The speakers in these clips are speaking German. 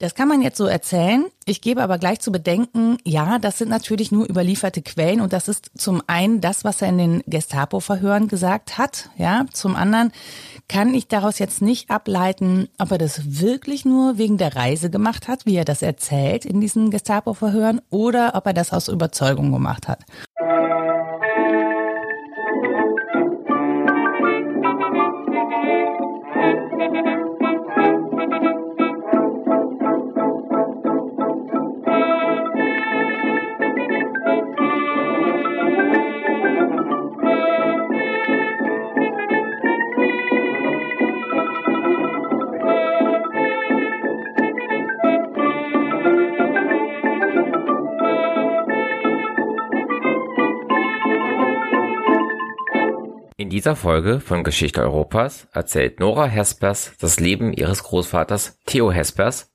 Das kann man jetzt so erzählen. Ich gebe aber gleich zu bedenken, ja, das sind natürlich nur überlieferte Quellen und das ist zum einen das, was er in den Gestapo-Verhören gesagt hat. Ja, zum anderen kann ich daraus jetzt nicht ableiten, ob er das wirklich nur wegen der Reise gemacht hat, wie er das erzählt in diesen Gestapo-Verhören, oder ob er das aus Überzeugung gemacht hat. Dieser Folge von Geschichte Europas erzählt Nora Hespers das Leben ihres Großvaters Theo Hespers,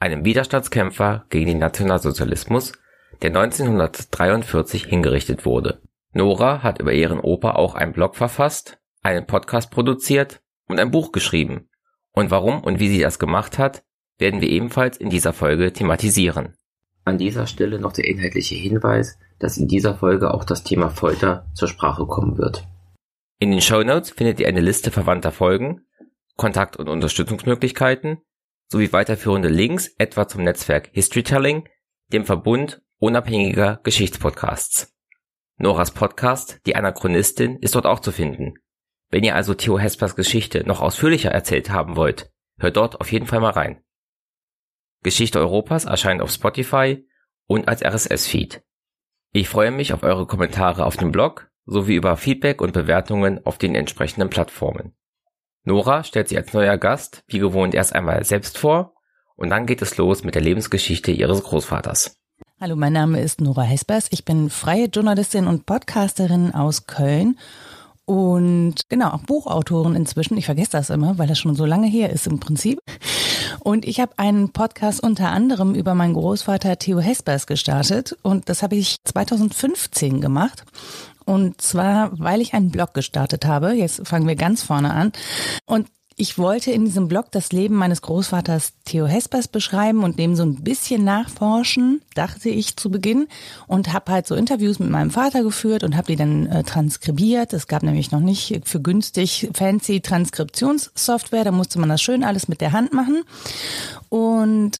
einem Widerstandskämpfer gegen den Nationalsozialismus, der 1943 hingerichtet wurde. Nora hat über ihren Opa auch einen Blog verfasst, einen Podcast produziert und ein Buch geschrieben. Und warum und wie sie das gemacht hat, werden wir ebenfalls in dieser Folge thematisieren. An dieser Stelle noch der inhaltliche Hinweis, dass in dieser Folge auch das Thema Folter zur Sprache kommen wird. In den Show Notes findet ihr eine Liste verwandter Folgen, Kontakt- und Unterstützungsmöglichkeiten sowie weiterführende Links etwa zum Netzwerk Historytelling, dem Verbund unabhängiger Geschichtspodcasts. Noras Podcast, die Anachronistin, ist dort auch zu finden. Wenn ihr also Theo Hespers Geschichte noch ausführlicher erzählt haben wollt, hört dort auf jeden Fall mal rein. Geschichte Europas erscheint auf Spotify und als RSS-Feed. Ich freue mich auf eure Kommentare auf dem Blog sowie über Feedback und Bewertungen auf den entsprechenden Plattformen. Nora stellt sich als neuer Gast wie gewohnt erst einmal selbst vor und dann geht es los mit der Lebensgeschichte ihres Großvaters. Hallo, mein Name ist Nora Hespers. Ich bin freie Journalistin und Podcasterin aus Köln und genau auch Buchautorin inzwischen. Ich vergesse das immer, weil das schon so lange her ist im Prinzip. Und ich habe einen Podcast unter anderem über meinen Großvater Theo Hespers gestartet und das habe ich 2015 gemacht. Und zwar, weil ich einen Blog gestartet habe. Jetzt fangen wir ganz vorne an. Und ich wollte in diesem Blog das Leben meines Großvaters Theo Hespers beschreiben und dem so ein bisschen nachforschen, dachte ich zu Beginn und habe halt so Interviews mit meinem Vater geführt und habe die dann äh, transkribiert. Es gab nämlich noch nicht für günstig fancy Transkriptionssoftware, da musste man das schön alles mit der Hand machen. Und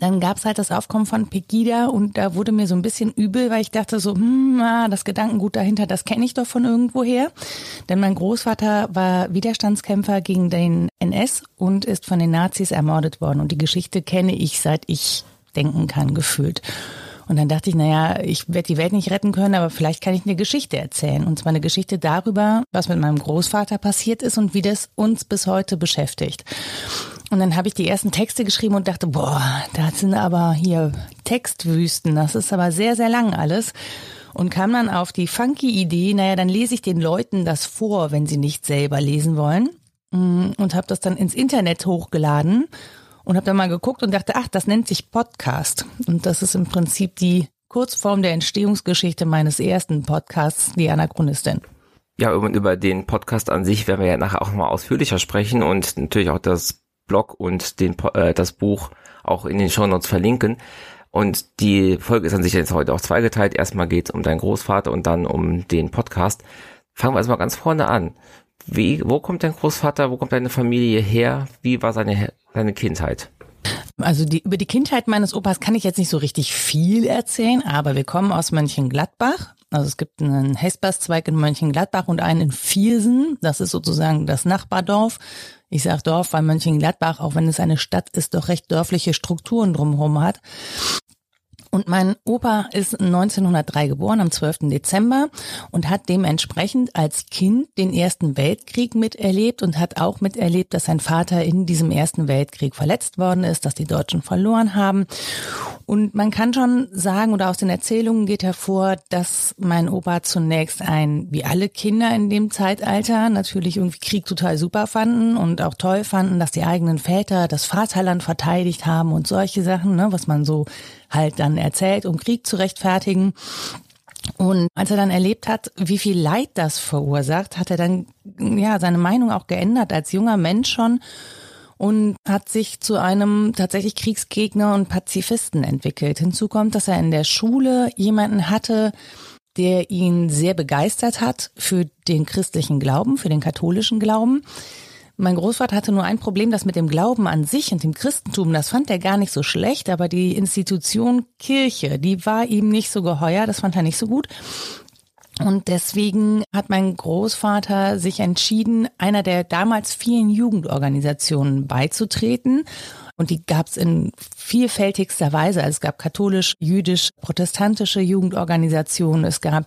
dann gab es halt das Aufkommen von Pegida und da wurde mir so ein bisschen übel, weil ich dachte so, hm, ah, das Gedankengut dahinter, das kenne ich doch von irgendwoher. Denn mein Großvater war Widerstandskämpfer gegen den NS und ist von den Nazis ermordet worden. Und die Geschichte kenne ich, seit ich denken kann, gefühlt. Und dann dachte ich, naja, ich werde die Welt nicht retten können, aber vielleicht kann ich eine Geschichte erzählen. Und zwar eine Geschichte darüber, was mit meinem Großvater passiert ist und wie das uns bis heute beschäftigt. Und dann habe ich die ersten Texte geschrieben und dachte, boah, da sind aber hier Textwüsten. Das ist aber sehr, sehr lang alles. Und kam dann auf die funky Idee, naja, dann lese ich den Leuten das vor, wenn sie nicht selber lesen wollen. Mm, und habe das dann ins Internet hochgeladen und habe dann mal geguckt und dachte, ach, das nennt sich Podcast. Und das ist im Prinzip die Kurzform der Entstehungsgeschichte meines ersten Podcasts, die Anachronistin. Ja, über den Podcast an sich werden wir ja nachher auch nochmal ausführlicher sprechen und natürlich auch das Blog und den, äh, das Buch auch in den Shownotes verlinken. Und die Folge ist an sich jetzt heute auch zweigeteilt. Erstmal geht es um deinen Großvater und dann um den Podcast. Fangen wir erstmal ganz vorne an. Wie, wo kommt dein Großvater, wo kommt deine Familie her? Wie war seine, seine Kindheit? Also die, über die Kindheit meines Opas kann ich jetzt nicht so richtig viel erzählen, aber wir kommen aus Mönchengladbach. Also es gibt einen Hesperszweig in Mönchengladbach und einen in Viersen. Das ist sozusagen das Nachbardorf. Ich sage Dorf, weil Mönchengladbach, auch wenn es eine Stadt ist, doch recht dörfliche Strukturen drumherum hat. Und mein Opa ist 1903 geboren, am 12. Dezember und hat dementsprechend als Kind den Ersten Weltkrieg miterlebt und hat auch miterlebt, dass sein Vater in diesem Ersten Weltkrieg verletzt worden ist, dass die Deutschen verloren haben. Und man kann schon sagen, oder aus den Erzählungen geht hervor, dass mein Opa zunächst ein, wie alle Kinder in dem Zeitalter, natürlich irgendwie Krieg total super fanden und auch toll fanden, dass die eigenen Väter das Vaterland verteidigt haben und solche Sachen, ne, was man so halt dann erzählt, um Krieg zu rechtfertigen. Und als er dann erlebt hat, wie viel Leid das verursacht, hat er dann ja seine Meinung auch geändert als junger Mensch schon und hat sich zu einem tatsächlich Kriegsgegner und Pazifisten entwickelt. Hinzu kommt, dass er in der Schule jemanden hatte, der ihn sehr begeistert hat für den christlichen Glauben, für den katholischen Glauben. Mein Großvater hatte nur ein Problem, das mit dem Glauben an sich und dem Christentum, das fand er gar nicht so schlecht, aber die Institution Kirche, die war ihm nicht so geheuer, das fand er nicht so gut. Und deswegen hat mein Großvater sich entschieden, einer der damals vielen Jugendorganisationen beizutreten. Und die gab es in vielfältigster Weise. Also es gab katholisch, jüdisch, protestantische Jugendorganisationen. Es gab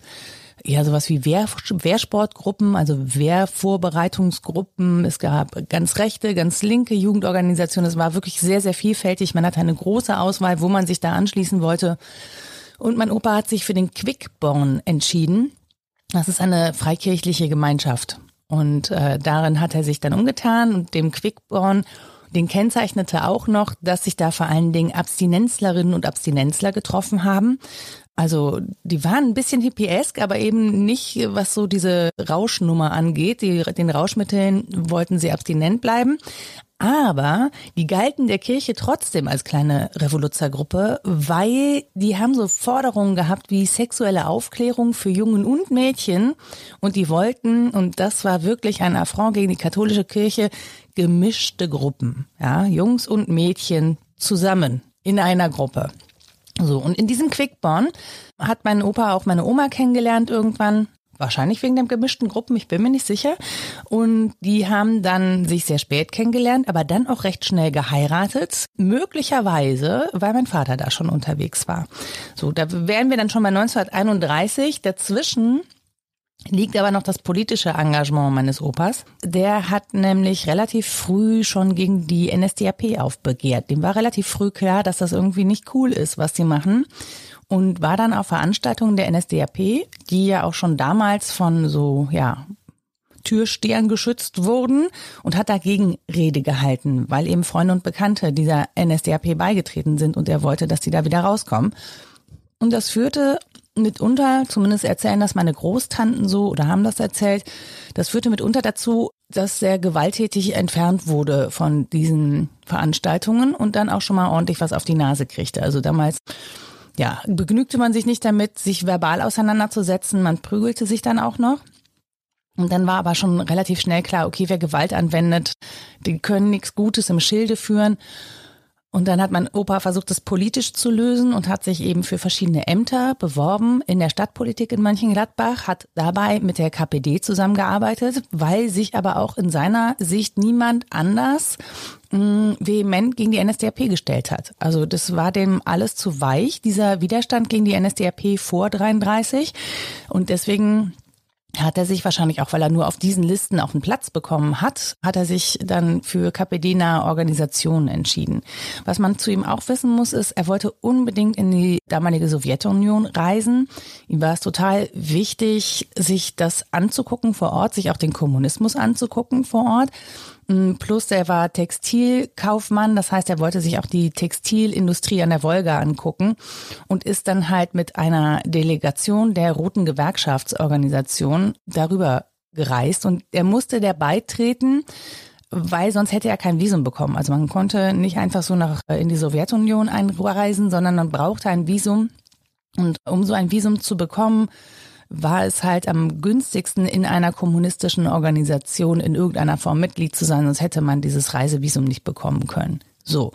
ja sowas wie Wehr, Wehrsportgruppen, also Wehrvorbereitungsgruppen. Es gab ganz rechte, ganz linke Jugendorganisationen. Es war wirklich sehr, sehr vielfältig. Man hatte eine große Auswahl, wo man sich da anschließen wollte. Und mein Opa hat sich für den Quickborn entschieden. Das ist eine freikirchliche Gemeinschaft. Und äh, darin hat er sich dann umgetan und dem Quickborn, den kennzeichnete auch noch, dass sich da vor allen Dingen Abstinenzlerinnen und Abstinenzler getroffen haben. Also die waren ein bisschen hippiesk, aber eben nicht, was so diese Rauschnummer angeht. Die, den Rauschmitteln wollten sie abstinent bleiben. Aber die galten der Kirche trotzdem als kleine Revoluzergruppe, weil die haben so Forderungen gehabt wie sexuelle Aufklärung für Jungen und Mädchen. Und die wollten, und das war wirklich ein Affront gegen die katholische Kirche, gemischte Gruppen. Ja, Jungs und Mädchen zusammen in einer Gruppe. So, und in diesem Quickborn hat mein Opa auch meine Oma kennengelernt irgendwann. Wahrscheinlich wegen den gemischten Gruppen, ich bin mir nicht sicher. Und die haben dann sich sehr spät kennengelernt, aber dann auch recht schnell geheiratet. Möglicherweise, weil mein Vater da schon unterwegs war. So, da wären wir dann schon bei 1931. Dazwischen liegt aber noch das politische Engagement meines Opas. Der hat nämlich relativ früh schon gegen die NSDAP aufbegehrt. Dem war relativ früh klar, dass das irgendwie nicht cool ist, was sie machen und war dann auf Veranstaltungen der NSDAP, die ja auch schon damals von so, ja, Türstehern geschützt wurden und hat dagegen Rede gehalten, weil eben Freunde und Bekannte dieser NSDAP beigetreten sind und er wollte, dass die da wieder rauskommen. Und das führte mitunter, zumindest erzählen das meine Großtanten so oder haben das erzählt, das führte mitunter dazu, dass er gewalttätig entfernt wurde von diesen Veranstaltungen und dann auch schon mal ordentlich was auf die Nase kriegte. Also damals ja, begnügte man sich nicht damit, sich verbal auseinanderzusetzen. Man prügelte sich dann auch noch. Und dann war aber schon relativ schnell klar, okay, wer Gewalt anwendet, die können nichts Gutes im Schilde führen. Und dann hat mein Opa versucht, das politisch zu lösen und hat sich eben für verschiedene Ämter beworben in der Stadtpolitik in Mönchengladbach, hat dabei mit der KPD zusammengearbeitet, weil sich aber auch in seiner Sicht niemand anders mh, mm, vehement gegen die NSDAP gestellt hat. Also das war dem alles zu weich, dieser Widerstand gegen die NSDAP vor 33. Und deswegen hat er sich wahrscheinlich auch, weil er nur auf diesen Listen auch einen Platz bekommen hat, hat er sich dann für KPD-nahe Organisationen entschieden. Was man zu ihm auch wissen muss, ist, er wollte unbedingt in die damalige Sowjetunion reisen. Ihm war es total wichtig, sich das anzugucken vor Ort, sich auch den Kommunismus anzugucken vor Ort. Mm, plus er war Textilkaufmann, das heißt, er wollte sich auch die Textilindustrie an der Wolga angucken und ist dann halt mit einer Delegation der Roten Gewerkschaftsorganisation darüber gereist und er musste der beitreten, weil sonst hätte er kein Visum bekommen. Also man konnte nicht einfach so nach in die Sowjetunion einreisen, sondern man brauchte ein Visum. Und um so ein Visum zu bekommen, war es halt am günstigsten, in einer kommunistischen Organisation in irgendeiner Form Mitglied zu sein, sonst hätte man dieses Reisevisum nicht bekommen können. So.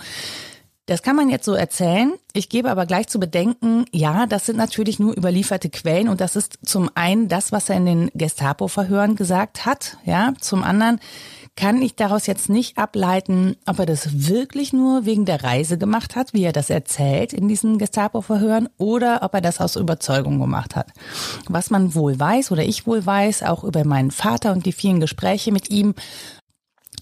Das kann man jetzt so erzählen. Ich gebe aber gleich zu bedenken, ja, das sind natürlich nur überlieferte Quellen und das ist zum einen das, was er in den Gestapo-Verhören gesagt hat. Ja, zum anderen kann ich daraus jetzt nicht ableiten, ob er das wirklich nur wegen der Reise gemacht hat, wie er das erzählt in diesen Gestapo-Verhören, oder ob er das aus Überzeugung gemacht hat. Was man wohl weiß oder ich wohl weiß, auch über meinen Vater und die vielen Gespräche mit ihm,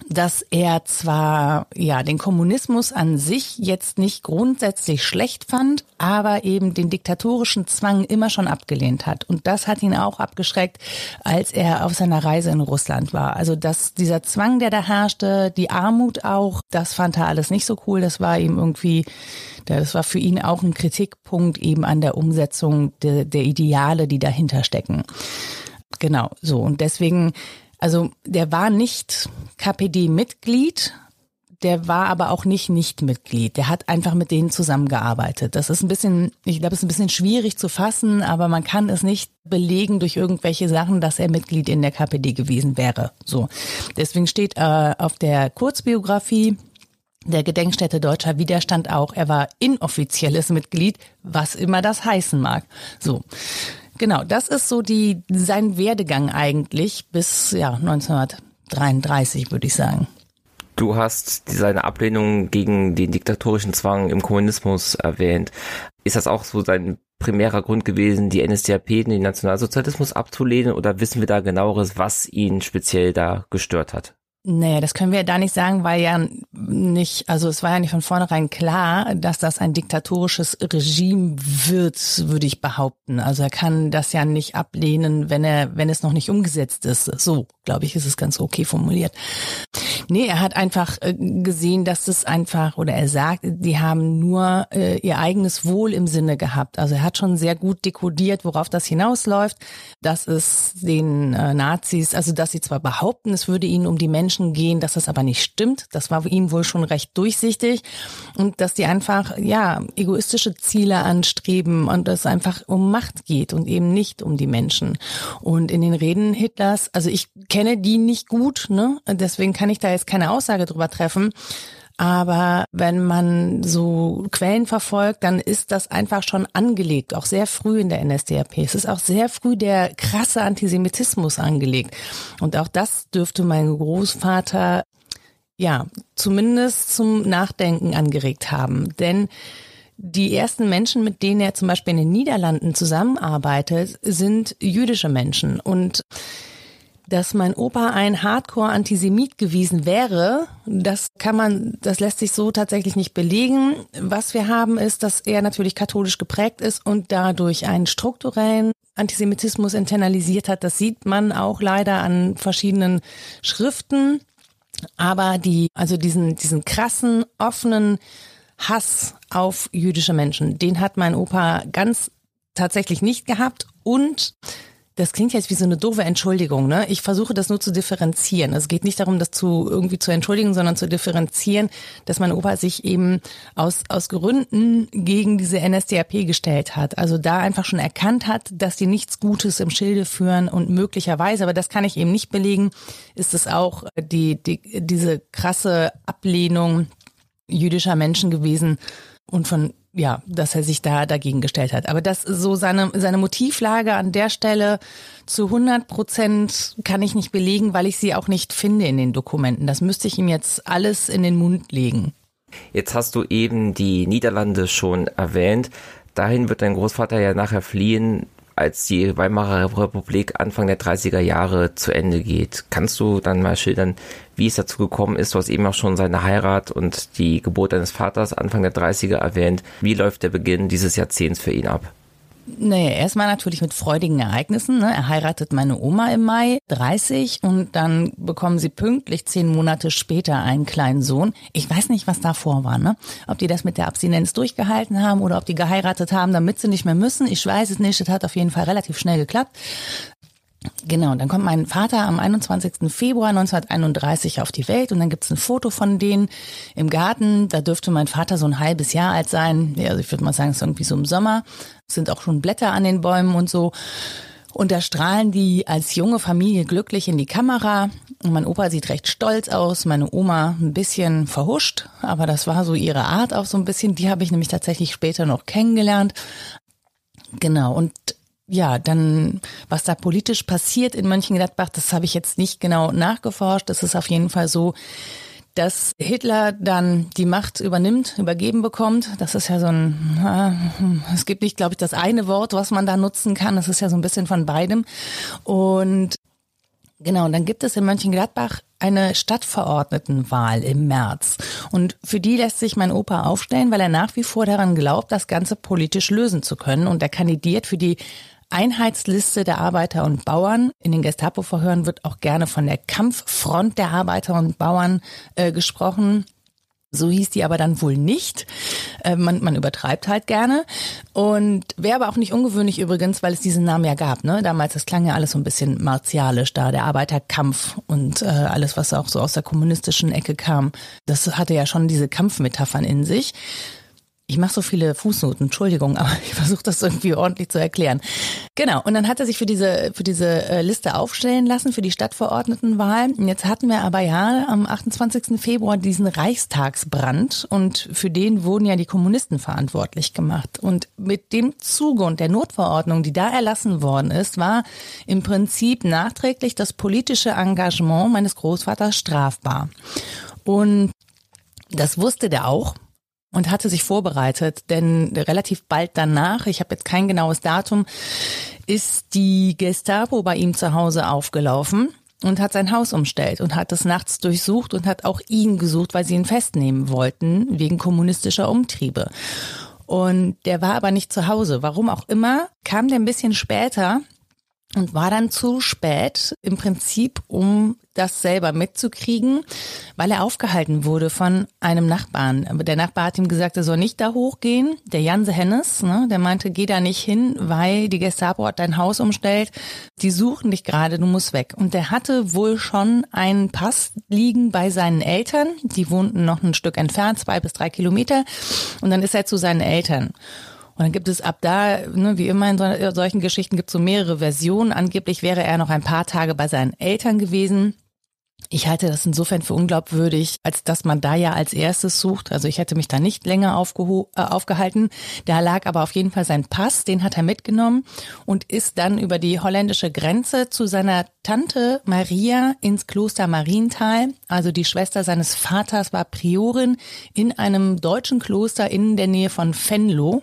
dass er zwar ja den Kommunismus an sich jetzt nicht grundsätzlich schlecht fand, aber eben den diktatorischen Zwang immer schon abgelehnt hat und das hat ihn auch abgeschreckt, als er auf seiner Reise in Russland war. Also dass dieser Zwang, der da herrschte, die Armut auch, das fand er alles nicht so cool, das war ihm irgendwie das war für ihn auch ein Kritikpunkt eben an der Umsetzung der, der Ideale, die dahinter stecken. Genau, so und deswegen also der war nicht KPD-Mitglied. der war aber auch nicht Nichtmitglied. Der hat einfach mit denen zusammengearbeitet. Das ist ein bisschen, ich glaube, es ist ein bisschen schwierig zu fassen, aber man kann es nicht belegen durch irgendwelche Sachen, dass er Mitglied in der KPD gewesen wäre. So. Deswegen steht äh, auf der Kurzbiografie der Gedenkstätte Deutscher Widerstand auch, er war inoffizielles Mitglied, was immer das heißen mag. So. Genau, das ist so die, sein Werdegang eigentlich bis, ja, 1933, würde ich sagen. Du hast seine Ablehnung gegen den diktatorischen Zwang im Kommunismus erwähnt. Ist das auch so sein primärer Grund gewesen, die NSDAP, den Nationalsozialismus abzulehnen oder wissen wir da genaueres, was ihn speziell da gestört hat? Naja, das können wir ja da nicht sagen, weil ja nicht, also es war ja nicht von vornherein klar, dass das ein diktatorisches Regime wird, würde ich behaupten. Also er kann das ja nicht ablehnen, wenn er, wenn es noch nicht umgesetzt ist. So, glaube ich, ist es ganz okay formuliert. Nee, er hat einfach äh, gesehen, dass es einfach, oder er sagt, die haben nur äh, ihr eigenes Wohl im Sinne gehabt. Also er hat schon sehr gut dekodiert, worauf das hinausläuft, dass es den äh, Nazis, also dass sie zwar behaupten, es würde ihnen um die Menschen gehen, dass das aber nicht stimmt. Das war ihm wohl schon recht durchsichtig und dass die einfach, ja, egoistische Ziele anstreben und es einfach um Macht geht und eben nicht um die Menschen. Und in den Reden Hitlers, also ich kenne die nicht gut, ne? Deswegen kann ich da jetzt keine Aussage drüber treffen. Aber wenn man so Quellen verfolgt, dann ist das einfach schon angelegt, auch sehr früh in der NSDAP. Es ist auch sehr früh der krasse Antisemitismus angelegt. Und auch das dürfte mein Großvater ja zumindest zum Nachdenken angeregt haben. Denn die ersten Menschen, mit denen er zum Beispiel in den Niederlanden zusammenarbeitet, sind jüdische Menschen. Und dass mein Opa ein Hardcore-Antisemit gewesen wäre, das kann man, das lässt sich so tatsächlich nicht belegen. Was wir haben ist, dass er natürlich katholisch geprägt ist und dadurch einen strukturellen Antisemitismus internalisiert hat. Das sieht man auch leider an verschiedenen Schriften. Aber die, also diesen, diesen krassen, offenen Hass auf jüdische Menschen, den hat mein Opa ganz tatsächlich nicht gehabt und das klingt jetzt wie so eine doofe Entschuldigung, ne? Ich versuche das nur zu differenzieren. Es geht nicht darum, das zu irgendwie zu entschuldigen, sondern zu differenzieren, dass mein Opa sich eben aus, aus Gründen gegen diese NSDAP gestellt hat. Also da einfach schon erkannt hat, dass die nichts Gutes im Schilde führen und möglicherweise, aber das kann ich eben nicht belegen, ist es auch die, die, diese krasse Ablehnung jüdischer Menschen gewesen und von ja, dass er sich da dagegen gestellt hat. Aber das so seine, seine Motivlage an der Stelle zu 100 Prozent kann ich nicht belegen, weil ich sie auch nicht finde in den Dokumenten. Das müsste ich ihm jetzt alles in den Mund legen. Jetzt hast du eben die Niederlande schon erwähnt. Dahin wird dein Großvater ja nachher fliehen als die Weimarer Republik Anfang der 30er Jahre zu Ende geht. Kannst du dann mal schildern, wie es dazu gekommen ist? Du hast eben auch schon seine Heirat und die Geburt deines Vaters Anfang der 30er erwähnt. Wie läuft der Beginn dieses Jahrzehnts für ihn ab? Naja, erstmal natürlich mit freudigen Ereignissen. Ne? Er heiratet meine Oma im Mai, 30, und dann bekommen sie pünktlich zehn Monate später einen kleinen Sohn. Ich weiß nicht, was davor war, ne? Ob die das mit der Abstinenz durchgehalten haben oder ob die geheiratet haben, damit sie nicht mehr müssen. Ich weiß es nicht. Das hat auf jeden Fall relativ schnell geklappt. Genau, dann kommt mein Vater am 21. Februar 1931 auf die Welt und dann gibt's ein Foto von denen im Garten. Da dürfte mein Vater so ein halbes Jahr alt sein. Ja, also ich würde mal sagen, es ist irgendwie so im Sommer. Es sind auch schon Blätter an den Bäumen und so. Und da strahlen die als junge Familie glücklich in die Kamera. Und mein Opa sieht recht stolz aus, meine Oma ein bisschen verhuscht, aber das war so ihre Art auch so ein bisschen. Die habe ich nämlich tatsächlich später noch kennengelernt. Genau, und ja, dann, was da politisch passiert in Mönchengladbach, das habe ich jetzt nicht genau nachgeforscht. Das ist auf jeden Fall so, dass Hitler dann die Macht übernimmt, übergeben bekommt. Das ist ja so ein, es gibt nicht, glaube ich, das eine Wort, was man da nutzen kann. Das ist ja so ein bisschen von beidem. Und genau, und dann gibt es in Mönchengladbach eine Stadtverordnetenwahl im März. Und für die lässt sich mein Opa aufstellen, weil er nach wie vor daran glaubt, das Ganze politisch lösen zu können. Und er kandidiert für die Einheitsliste der Arbeiter und Bauern. In den Gestapo-Verhören wird auch gerne von der Kampffront der Arbeiter und Bauern äh, gesprochen. So hieß die aber dann wohl nicht. Äh, man, man übertreibt halt gerne. Und wäre aber auch nicht ungewöhnlich übrigens, weil es diesen Namen ja gab. Ne? Damals, das klang ja alles so ein bisschen martialisch da, der Arbeiterkampf und äh, alles, was auch so aus der kommunistischen Ecke kam. Das hatte ja schon diese Kampfmetaphern in sich. Ich mache so viele Fußnoten, Entschuldigung, aber ich versuche das irgendwie ordentlich zu erklären. Genau, und dann hat er sich für diese, für diese äh, Liste aufstellen lassen, für die Stadtverordnetenwahl. Jetzt hatten wir aber ja am 28. Februar diesen Reichstagsbrand und für den wurden ja die Kommunisten verantwortlich gemacht. Und mit dem Zuge und der Notverordnung, die da erlassen worden ist, war im Prinzip nachträglich das politische Engagement meines Großvaters strafbar. Und das wusste der auch und hatte sich vorbereitet, denn relativ bald danach, ich habe jetzt kein genaues Datum, ist die Gestapo bei ihm zu Hause aufgelaufen und hat sein Haus umstellt und hat es nachts durchsucht und hat auch ihn gesucht, weil sie ihn festnehmen wollten wegen kommunistischer Umtriebe. Und der war aber nicht zu Hause. Warum auch immer, kam der ein bisschen später und war dann zu spät im Prinzip, um das selber mitzukriegen, weil er aufgehalten wurde von einem Nachbarn. Der Nachbar hat ihm gesagt, er soll nicht da hochgehen. Der Janse Hennes, ne, der meinte, geh da nicht hin, weil die Gestapo hat dein Haus umstellt. Die suchen dich gerade, du musst weg. Und der hatte wohl schon einen Pass liegen bei seinen Eltern. Die wohnten noch ein Stück entfernt, zwei bis drei Kilometer. Und dann ist er zu seinen Eltern. Und dann gibt es ab da, ne, wie immer in so, solchen Geschichten, gibt es so mehrere Versionen. Angeblich wäre er noch ein paar Tage bei seinen Eltern gewesen. Ich halte das insofern für unglaubwürdig, als dass man da ja als erstes sucht. Also ich hätte mich da nicht länger äh, aufgehalten. Da lag aber auf jeden Fall sein Pass, den hat er mitgenommen und ist dann über die holländische Grenze zu seiner Tante Maria ins Kloster Marienthal. Also die Schwester seines Vaters war Priorin in einem deutschen Kloster in der Nähe von Venlo.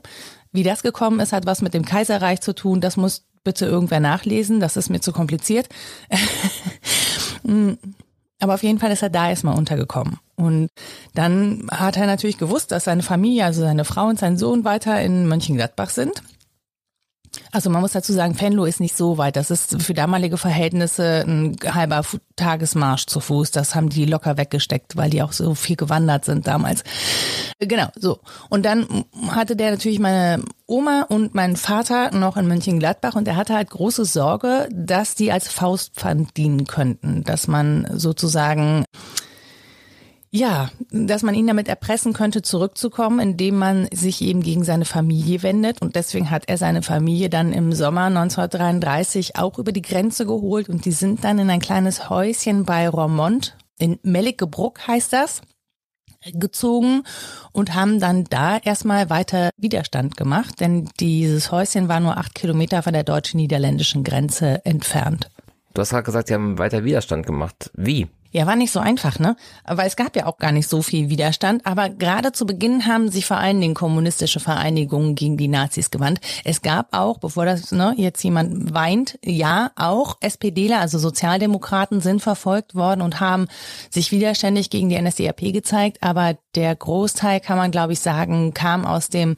Wie das gekommen ist, hat was mit dem Kaiserreich zu tun. Das muss bitte irgendwer nachlesen. Das ist mir zu kompliziert. Aber auf jeden Fall ist er da erstmal untergekommen. Und dann hat er natürlich gewusst, dass seine Familie, also seine Frau und sein Sohn weiter in Mönchengladbach sind. Also man muss dazu sagen, Venlo ist nicht so weit. Das ist für damalige Verhältnisse ein halber Tagesmarsch zu Fuß. Das haben die locker weggesteckt, weil die auch so viel gewandert sind damals. Genau, so. Und dann hatte der natürlich meine Oma und meinen Vater noch in Mönchengladbach und er hatte halt große Sorge, dass die als Faustpfand dienen könnten, dass man sozusagen ja, dass man ihn damit erpressen könnte, zurückzukommen, indem man sich eben gegen seine Familie wendet. Und deswegen hat er seine Familie dann im Sommer 1933 auch über die Grenze geholt und die sind dann in ein kleines Häuschen bei Romont, in Melligebruck heißt das, gezogen und haben dann da erstmal weiter Widerstand gemacht, denn dieses Häuschen war nur acht Kilometer von der deutsch-niederländischen Grenze entfernt. Du hast gerade gesagt, sie haben weiter Widerstand gemacht. Wie? Ja, war nicht so einfach, ne? Weil es gab ja auch gar nicht so viel Widerstand. Aber gerade zu Beginn haben sich vor allen Dingen kommunistische Vereinigungen gegen die Nazis gewandt. Es gab auch, bevor das ne, jetzt jemand weint, ja, auch SPDler, also Sozialdemokraten, sind verfolgt worden und haben sich widerständig gegen die NSDAP gezeigt. Aber der Großteil, kann man glaube ich sagen, kam aus dem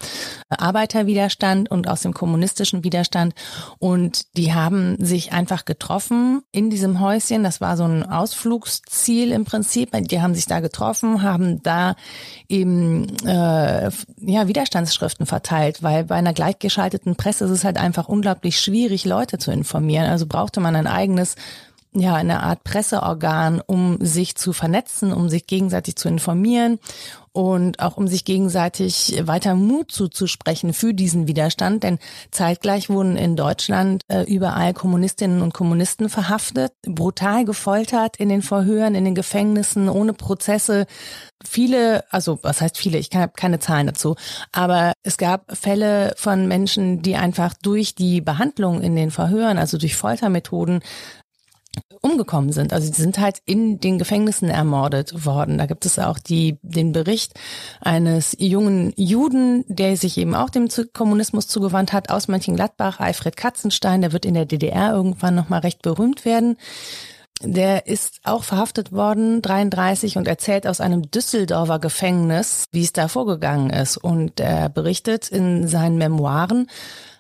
Arbeiterwiderstand und aus dem kommunistischen Widerstand. Und die haben sich einfach getroffen in diesem Häuschen. Das war so ein Ausflugs Ziel im Prinzip. Die haben sich da getroffen, haben da eben äh, ja, Widerstandsschriften verteilt, weil bei einer gleichgeschalteten Presse ist es halt einfach unglaublich schwierig, Leute zu informieren. Also brauchte man ein eigenes ja, eine Art Presseorgan, um sich zu vernetzen, um sich gegenseitig zu informieren und auch um sich gegenseitig weiter Mut zuzusprechen für diesen Widerstand. Denn zeitgleich wurden in Deutschland äh, überall Kommunistinnen und Kommunisten verhaftet, brutal gefoltert in den Verhören, in den Gefängnissen, ohne Prozesse. Viele, also was heißt viele, ich habe keine Zahlen dazu, aber es gab Fälle von Menschen, die einfach durch die Behandlung in den Verhören, also durch Foltermethoden, umgekommen sind. Also die sind halt in den Gefängnissen ermordet worden. Da gibt es auch die, den Bericht eines jungen Juden, der sich eben auch dem Kommunismus zugewandt hat, aus Mönchengladbach, Alfred Katzenstein, der wird in der DDR irgendwann nochmal recht berühmt werden. Der ist auch verhaftet worden, 33, und erzählt aus einem Düsseldorfer Gefängnis, wie es da vorgegangen ist. Und er berichtet in seinen Memoiren,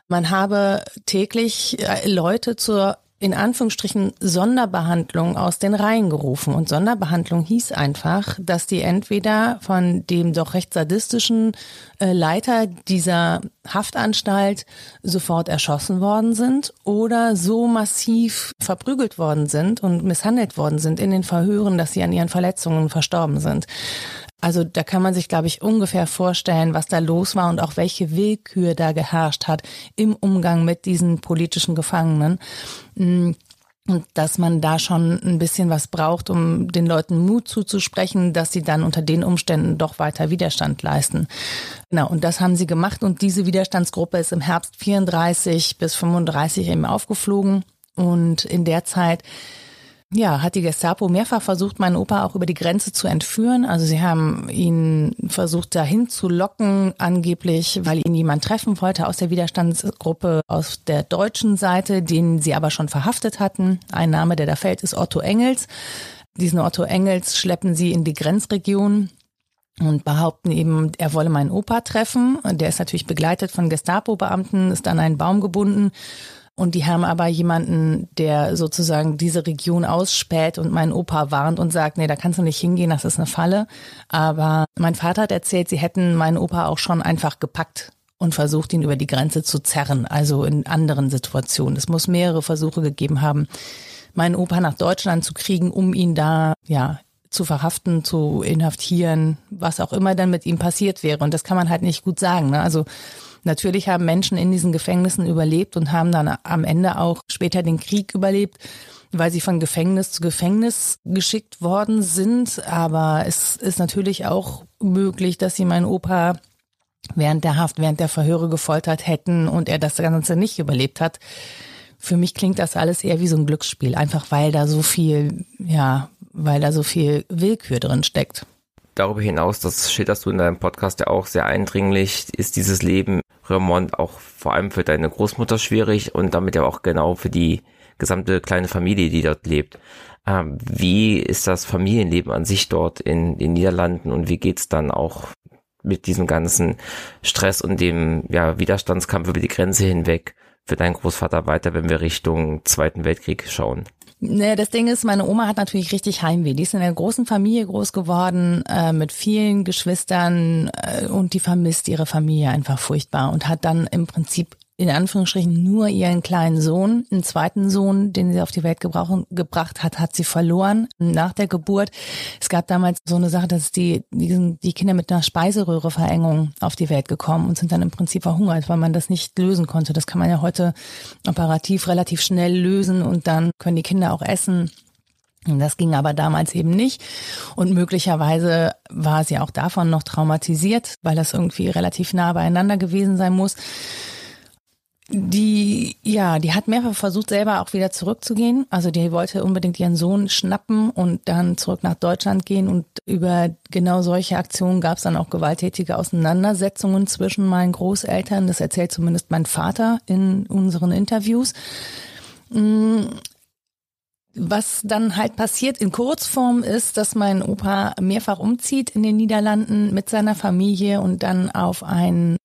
man habe täglich äh, Leute zur in Anführungsstrichen Sonderbehandlung aus den Reihen gerufen. Und Sonderbehandlung hieß einfach, dass die entweder von dem doch recht sadistischen äh, Leiter dieser Haftanstalt sofort erschossen worden sind oder so massiv verprügelt worden sind und misshandelt worden sind in den Verhören, dass sie an ihren Verletzungen verstorben sind. Also da kann man sich, glaube ich, ungefähr vorstellen, was da los war und auch welche Willkür da geherrscht hat im Umgang mit diesen politischen Gefangenen. Mm, und dass man da schon ein bisschen was braucht, um den Leuten Mut zuzusprechen, dass sie dann unter den Umständen doch weiter Widerstand leisten. Genau, und das haben sie gemacht und diese Widerstandsgruppe ist im Herbst 34 bis 35 eben aufgeflogen und in der Zeit ja, hat die Gestapo mehrfach versucht, meinen Opa auch über die Grenze zu entführen. Also sie haben ihn versucht, dahin zu locken, angeblich, weil ihn jemand treffen wollte aus der Widerstandsgruppe aus der deutschen Seite, den sie aber schon verhaftet hatten. Ein Name, der da fällt, ist Otto Engels. Diesen Otto Engels schleppen sie in die Grenzregion und behaupten eben, er wolle meinen Opa treffen. Der ist natürlich begleitet von Gestapo-Beamten, ist an einen Baum gebunden und die haben aber jemanden, der sozusagen diese Region ausspäht und meinen Opa warnt und sagt, nee, da kannst du nicht hingehen, das ist eine Falle. Aber mein Vater hat erzählt, sie hätten meinen Opa auch schon einfach gepackt und versucht, ihn über die Grenze zu zerren, also in anderen Situationen. Es muss mehrere Versuche gegeben haben, meinen Opa nach Deutschland zu kriegen, um ihn da, ja, zu verhaften, zu inhaftieren, was auch immer dann mit ihm passiert wäre. Und das kann man halt nicht gut sagen. Ne? Also Natürlich haben Menschen in diesen Gefängnissen überlebt und haben dann am Ende auch später den Krieg überlebt, weil sie von Gefängnis zu Gefängnis geschickt worden sind. Aber es ist natürlich auch möglich, dass sie meinen Opa während der Haft, während der Verhöre gefoltert hätten und er das Ganze nicht überlebt hat. Für mich klingt das alles eher wie so ein Glücksspiel, einfach weil da so viel, ja, weil da so viel Willkür drin steckt. Darüber hinaus, das schilderst du in deinem Podcast ja auch sehr eindringlich, ist dieses Leben Remont auch vor allem für deine Großmutter schwierig und damit ja auch genau für die gesamte kleine Familie, die dort lebt. Ähm, wie ist das Familienleben an sich dort in den Niederlanden und wie geht's dann auch mit diesem ganzen Stress und dem ja, Widerstandskampf über die Grenze hinweg für deinen Großvater weiter, wenn wir Richtung Zweiten Weltkrieg schauen? Ne, das Ding ist, meine Oma hat natürlich richtig Heimweh. Die ist in einer großen Familie groß geworden, äh, mit vielen Geschwistern äh, und die vermisst ihre Familie einfach furchtbar und hat dann im Prinzip in Anführungsstrichen nur ihren kleinen Sohn, einen zweiten Sohn, den sie auf die Welt gebracht hat, hat sie verloren nach der Geburt. Es gab damals so eine Sache, dass die, die, die Kinder mit einer Speiseröhreverengung auf die Welt gekommen und sind dann im Prinzip verhungert, weil man das nicht lösen konnte. Das kann man ja heute operativ relativ schnell lösen und dann können die Kinder auch essen. Das ging aber damals eben nicht. Und möglicherweise war sie auch davon noch traumatisiert, weil das irgendwie relativ nah beieinander gewesen sein muss. Die, ja, die hat mehrfach versucht, selber auch wieder zurückzugehen. Also die wollte unbedingt ihren Sohn schnappen und dann zurück nach Deutschland gehen. Und über genau solche Aktionen gab es dann auch gewalttätige Auseinandersetzungen zwischen meinen Großeltern. Das erzählt zumindest mein Vater in unseren Interviews. Mm, was dann halt passiert in Kurzform ist, dass mein Opa mehrfach umzieht in den Niederlanden mit seiner Familie und dann auf ein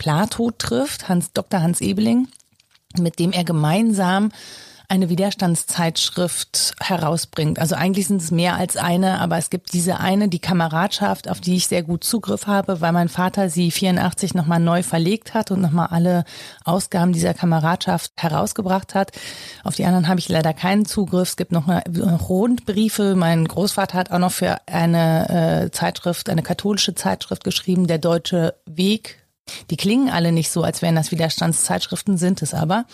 Plato trifft, Hans, Dr. Hans Ebeling, mit dem er gemeinsam eine Widerstandszeitschrift herausbringt. Also eigentlich sind es mehr als eine, aber es gibt diese eine, die Kameradschaft, auf die ich sehr gut Zugriff habe, weil mein Vater sie 84 nochmal neu verlegt hat und nochmal alle Ausgaben dieser Kameradschaft herausgebracht hat. Auf die anderen habe ich leider keinen Zugriff. Es gibt noch Rundbriefe. Mein Großvater hat auch noch für eine äh, Zeitschrift, eine katholische Zeitschrift geschrieben, der Deutsche Weg die klingen alle nicht so, als wären das Widerstandszeitschriften, sind es aber.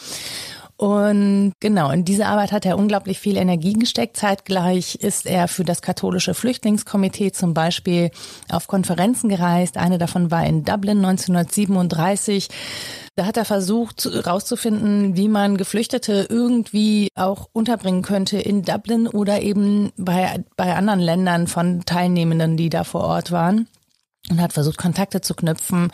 Und genau, in diese Arbeit hat er unglaublich viel Energie gesteckt. Zeitgleich ist er für das katholische Flüchtlingskomitee zum Beispiel auf Konferenzen gereist. Eine davon war in Dublin 1937. Da hat er versucht herauszufinden, wie man Geflüchtete irgendwie auch unterbringen könnte in Dublin oder eben bei, bei anderen Ländern von Teilnehmenden, die da vor Ort waren und hat versucht, Kontakte zu knüpfen.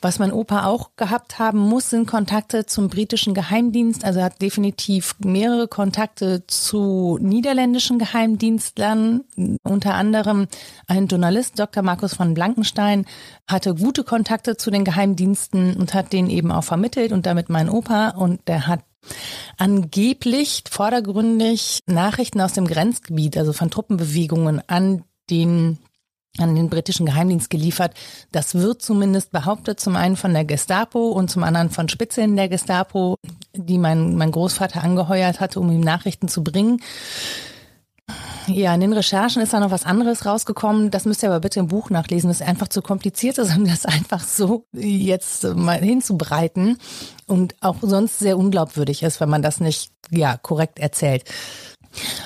Was mein Opa auch gehabt haben muss, sind Kontakte zum britischen Geheimdienst. Also er hat definitiv mehrere Kontakte zu niederländischen Geheimdienstlern. Unter anderem ein Journalist, Dr. Markus von Blankenstein, hatte gute Kontakte zu den Geheimdiensten und hat den eben auch vermittelt und damit mein Opa. Und der hat angeblich vordergründig Nachrichten aus dem Grenzgebiet, also von Truppenbewegungen an den an den britischen Geheimdienst geliefert. Das wird zumindest behauptet, zum einen von der Gestapo und zum anderen von Spitzeln der Gestapo, die mein, mein Großvater angeheuert hatte, um ihm Nachrichten zu bringen. Ja, in den Recherchen ist da noch was anderes rausgekommen. Das müsst ihr aber bitte im Buch nachlesen. Das ist einfach zu kompliziert ist, um das einfach so jetzt mal hinzubreiten und auch sonst sehr unglaubwürdig ist, wenn man das nicht, ja, korrekt erzählt.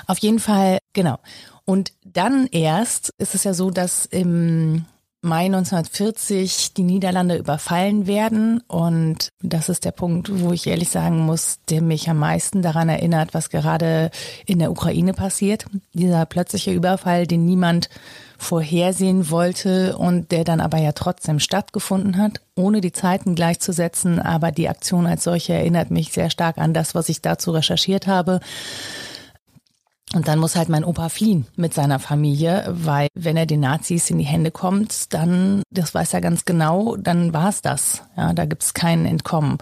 Auf jeden Fall, genau. Und dann erst ist es ja so, dass im Mai 1940 die Niederlande überfallen werden. Und das ist der Punkt, wo ich ehrlich sagen muss, der mich am meisten daran erinnert, was gerade in der Ukraine passiert. Dieser plötzliche Überfall, den niemand vorhersehen wollte und der dann aber ja trotzdem stattgefunden hat, ohne die Zeiten gleichzusetzen. Aber die Aktion als solche erinnert mich sehr stark an das, was ich dazu recherchiert habe. Und dann muss halt mein Opa fliehen mit seiner Familie, weil wenn er den Nazis in die Hände kommt, dann, das weiß er ganz genau, dann war es das. Ja, da gibt's kein Entkommen.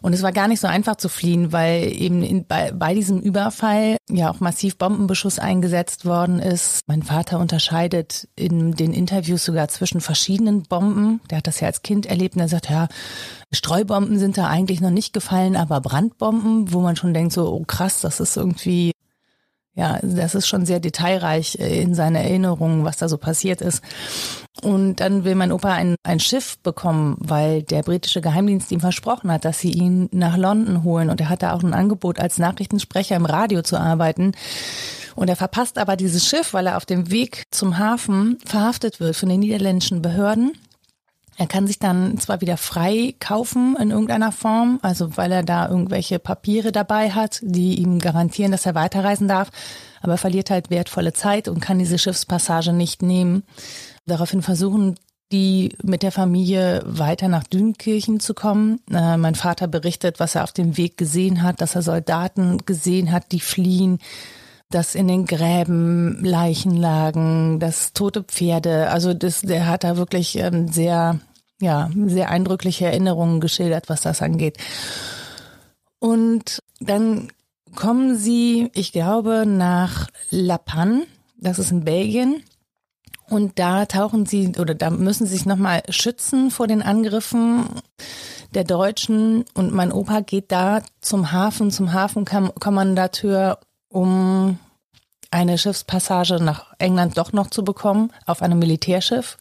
Und es war gar nicht so einfach zu fliehen, weil eben in, bei, bei diesem Überfall ja auch massiv Bombenbeschuss eingesetzt worden ist. Mein Vater unterscheidet in den Interviews sogar zwischen verschiedenen Bomben. Der hat das ja als Kind erlebt und er sagt, ja, Streubomben sind da eigentlich noch nicht gefallen, aber Brandbomben, wo man schon denkt so, oh krass, das ist irgendwie ja, das ist schon sehr detailreich äh, in seiner Erinnerungen, was da so passiert ist. Und dann will mein Opa ein, ein Schiff bekommen, weil der britische Geheimdienst ihm versprochen hat, dass sie ihn nach London holen. Und er hatte auch ein Angebot, als Nachrichtensprecher im Radio zu arbeiten. Und er verpasst aber dieses Schiff, weil er auf dem Weg zum Hafen verhaftet wird von den niederländischen Behörden. Er kann sich dann zwar wieder frei kaufen in irgendeiner Form, also weil er da irgendwelche Papiere dabei hat, die ihm garantieren, dass er weiterreisen darf, aber verliert halt wertvolle Zeit und kann diese Schiffspassage nicht nehmen. Daraufhin versuchen die mit der Familie weiter nach Dünkirchen zu kommen. Äh, mein Vater berichtet, was er auf dem Weg gesehen hat, dass er Soldaten gesehen hat, die fliehen, dass in den Gräben Leichen lagen, dass tote Pferde, also das, der hat da wirklich ähm, sehr ja, sehr eindrückliche Erinnerungen geschildert, was das angeht. Und dann kommen sie, ich glaube, nach La Panne, das ist in Belgien. Und da tauchen sie oder da müssen sie sich nochmal schützen vor den Angriffen der Deutschen. Und mein Opa geht da zum Hafen, zum Hafenkommandateur, um eine Schiffspassage nach England doch noch zu bekommen auf einem Militärschiff.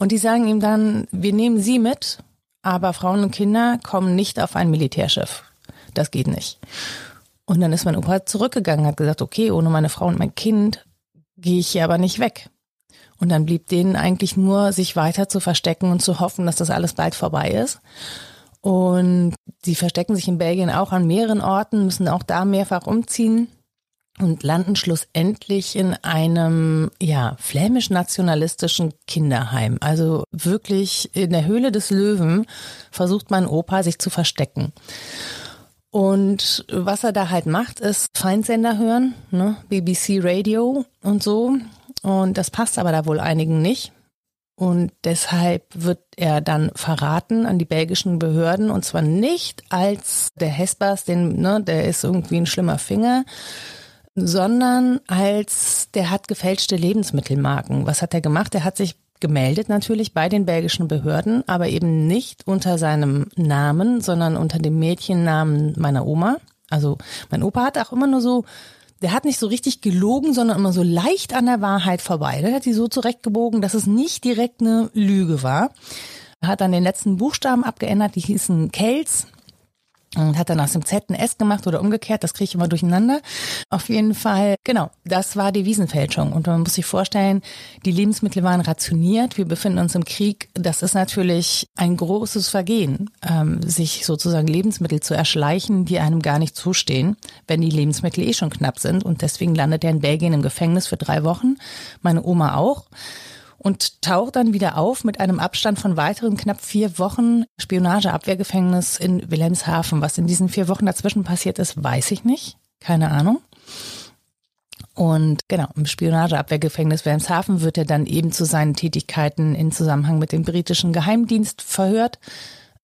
Und die sagen ihm dann, wir nehmen sie mit, aber Frauen und Kinder kommen nicht auf ein Militärschiff. Das geht nicht. Und dann ist mein Opa zurückgegangen, hat gesagt, okay, ohne meine Frau und mein Kind gehe ich hier aber nicht weg. Und dann blieb denen eigentlich nur, sich weiter zu verstecken und zu hoffen, dass das alles bald vorbei ist. Und sie verstecken sich in Belgien auch an mehreren Orten, müssen auch da mehrfach umziehen und landen schlussendlich in einem ja flämisch-nationalistischen Kinderheim. Also wirklich in der Höhle des Löwen versucht mein Opa sich zu verstecken. Und was er da halt macht, ist Feindsender hören, ne? BBC Radio und so. Und das passt aber da wohl einigen nicht. Und deshalb wird er dann verraten an die belgischen Behörden und zwar nicht als der Hespers, den, ne, der ist irgendwie ein schlimmer Finger, sondern als der hat gefälschte Lebensmittelmarken. Was hat er gemacht? Er hat sich gemeldet natürlich bei den belgischen Behörden, aber eben nicht unter seinem Namen, sondern unter dem Mädchennamen meiner Oma. Also mein Opa hat auch immer nur so, der hat nicht so richtig gelogen, sondern immer so leicht an der Wahrheit vorbei. Der hat die so zurechtgebogen, dass es nicht direkt eine Lüge war. Er hat dann den letzten Buchstaben abgeändert, die hießen Kels und hat dann aus dem Z ein S gemacht oder umgekehrt, das kriege ich immer durcheinander. Auf jeden Fall, genau, das war die Wiesenfälschung. Und man muss sich vorstellen, die Lebensmittel waren rationiert, wir befinden uns im Krieg. Das ist natürlich ein großes Vergehen, ähm, sich sozusagen Lebensmittel zu erschleichen, die einem gar nicht zustehen, wenn die Lebensmittel eh schon knapp sind. Und deswegen landet er in Belgien im Gefängnis für drei Wochen, meine Oma auch und taucht dann wieder auf mit einem Abstand von weiteren knapp vier Wochen Spionageabwehrgefängnis in Wilhelmshaven. Was in diesen vier Wochen dazwischen passiert ist, weiß ich nicht. Keine Ahnung. Und genau, im Spionageabwehrgefängnis Wilhelmshaven wird er dann eben zu seinen Tätigkeiten in Zusammenhang mit dem britischen Geheimdienst verhört.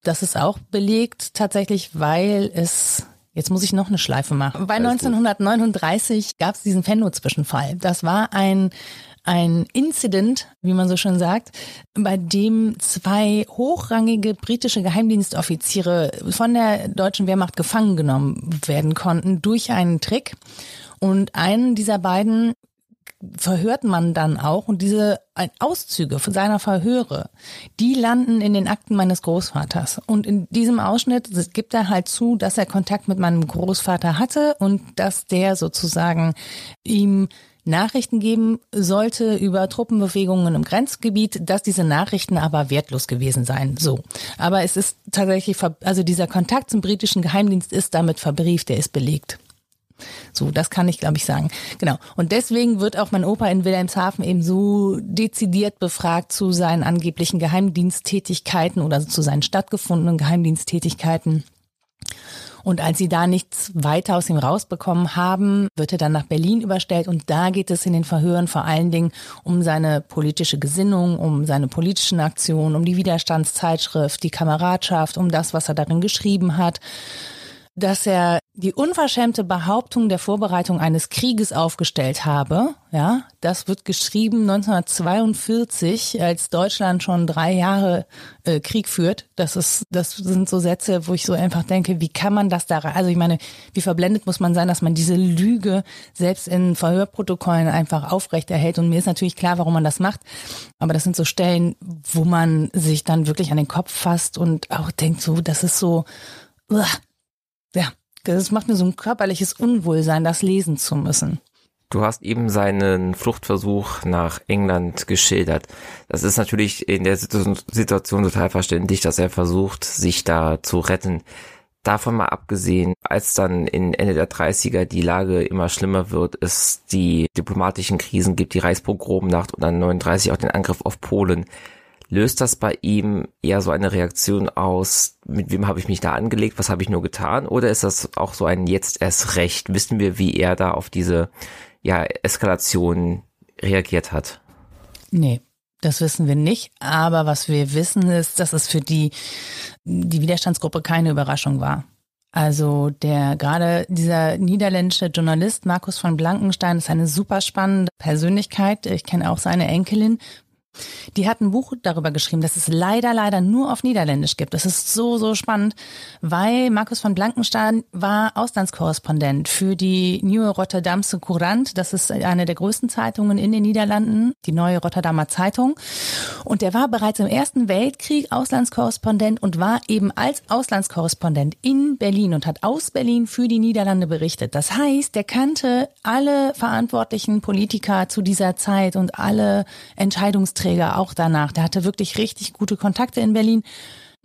Das ist auch belegt tatsächlich, weil es Jetzt muss ich noch eine Schleife machen. Bei 1939 gab es diesen Fenno-Zwischenfall. Das war ein ein Incident, wie man so schön sagt, bei dem zwei hochrangige britische Geheimdienstoffiziere von der deutschen Wehrmacht gefangen genommen werden konnten durch einen Trick. Und einen dieser beiden verhört man dann auch und diese Auszüge von seiner Verhöre, die landen in den Akten meines Großvaters. Und in diesem Ausschnitt gibt er halt zu, dass er Kontakt mit meinem Großvater hatte und dass der sozusagen ihm Nachrichten geben sollte über Truppenbewegungen im Grenzgebiet, dass diese Nachrichten aber wertlos gewesen seien. So. Aber es ist tatsächlich, also dieser Kontakt zum britischen Geheimdienst ist damit verbrieft, der ist belegt. So, das kann ich, glaube ich, sagen. Genau. Und deswegen wird auch mein Opa in Wilhelmshaven eben so dezidiert befragt zu seinen angeblichen Geheimdiensttätigkeiten oder zu seinen stattgefundenen Geheimdiensttätigkeiten. Und als sie da nichts weiter aus ihm rausbekommen haben, wird er dann nach Berlin überstellt. Und da geht es in den Verhören vor allen Dingen um seine politische Gesinnung, um seine politischen Aktionen, um die Widerstandszeitschrift, die Kameradschaft, um das, was er darin geschrieben hat dass er die unverschämte Behauptung der Vorbereitung eines Krieges aufgestellt habe. Ja, das wird geschrieben 1942, als Deutschland schon drei Jahre äh, Krieg führt. Das ist, das sind so Sätze, wo ich so einfach denke, wie kann man das da, also ich meine, wie verblendet muss man sein, dass man diese Lüge selbst in Verhörprotokollen einfach aufrechterhält. Und mir ist natürlich klar, warum man das macht. Aber das sind so Stellen, wo man sich dann wirklich an den Kopf fasst und auch denkt so, das ist so, uah, ja, das macht mir so ein körperliches Unwohlsein, das lesen zu müssen. Du hast eben seinen Fluchtversuch nach England geschildert. Das ist natürlich in der Situation total verständlich, dass er versucht, sich da zu retten. Davon mal abgesehen, als dann in Ende der 30er die Lage immer schlimmer wird, es die diplomatischen Krisen gibt, die Reichspogromnacht und dann 39 auch den Angriff auf Polen löst das bei ihm eher so eine Reaktion aus, mit wem habe ich mich da angelegt, was habe ich nur getan? Oder ist das auch so ein jetzt erst recht? Wissen wir, wie er da auf diese ja, Eskalation reagiert hat? Nee. Das wissen wir nicht, aber was wir wissen ist, dass es für die, die Widerstandsgruppe keine Überraschung war. Also der gerade dieser niederländische Journalist Markus von Blankenstein ist eine super spannende Persönlichkeit. Ich kenne auch seine Enkelin, die hat ein Buch darüber geschrieben, dass es leider, leider nur auf Niederländisch gibt. Das ist so, so spannend, weil Markus von Blankenstein war Auslandskorrespondent für die Nieuwe Rotterdamse Courant. Das ist eine der größten Zeitungen in den Niederlanden, die Neue Rotterdamer Zeitung. Und der war bereits im Ersten Weltkrieg Auslandskorrespondent und war eben als Auslandskorrespondent in Berlin und hat aus Berlin für die Niederlande berichtet. Das heißt, der kannte alle verantwortlichen Politiker zu dieser Zeit und alle Entscheidungsträger Preisträger auch danach. Der hatte wirklich richtig gute Kontakte in Berlin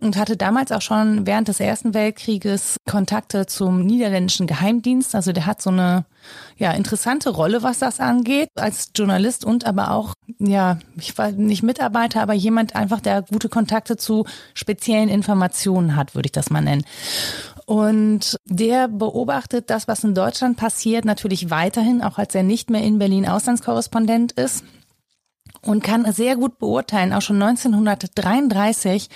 und hatte damals auch schon während des Ersten Weltkrieges Kontakte zum niederländischen Geheimdienst. Also der hat so eine ja interessante Rolle, was das angeht, als Journalist und aber auch ja, ich war nicht Mitarbeiter, aber jemand einfach, der gute Kontakte zu speziellen Informationen hat, würde ich das mal nennen. Und der beobachtet das, was in Deutschland passiert, natürlich weiterhin, auch als er nicht mehr in Berlin Auslandskorrespondent ist und kann sehr gut beurteilen, auch schon 1933,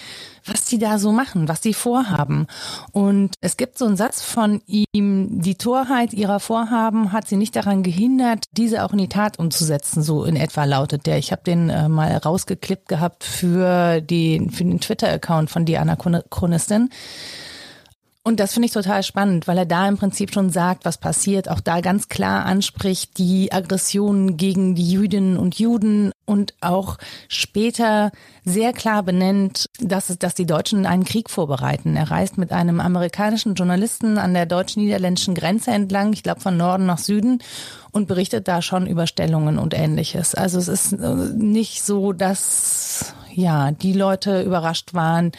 was die da so machen, was die vorhaben. Und es gibt so einen Satz von ihm, die Torheit ihrer Vorhaben hat sie nicht daran gehindert, diese auch in die Tat umzusetzen, so in etwa lautet der. Ich habe den äh, mal rausgeklippt gehabt für, die, für den Twitter-Account von Diana Chronistin. Und das finde ich total spannend, weil er da im Prinzip schon sagt, was passiert, auch da ganz klar anspricht, die Aggressionen gegen die Jüdinnen und Juden und auch später sehr klar benennt, dass, es, dass die Deutschen einen Krieg vorbereiten. Er reist mit einem amerikanischen Journalisten an der deutsch-niederländischen Grenze entlang, ich glaube von Norden nach Süden, und berichtet da schon über Stellungen und ähnliches. Also es ist äh, nicht so, dass ja die Leute überrascht waren,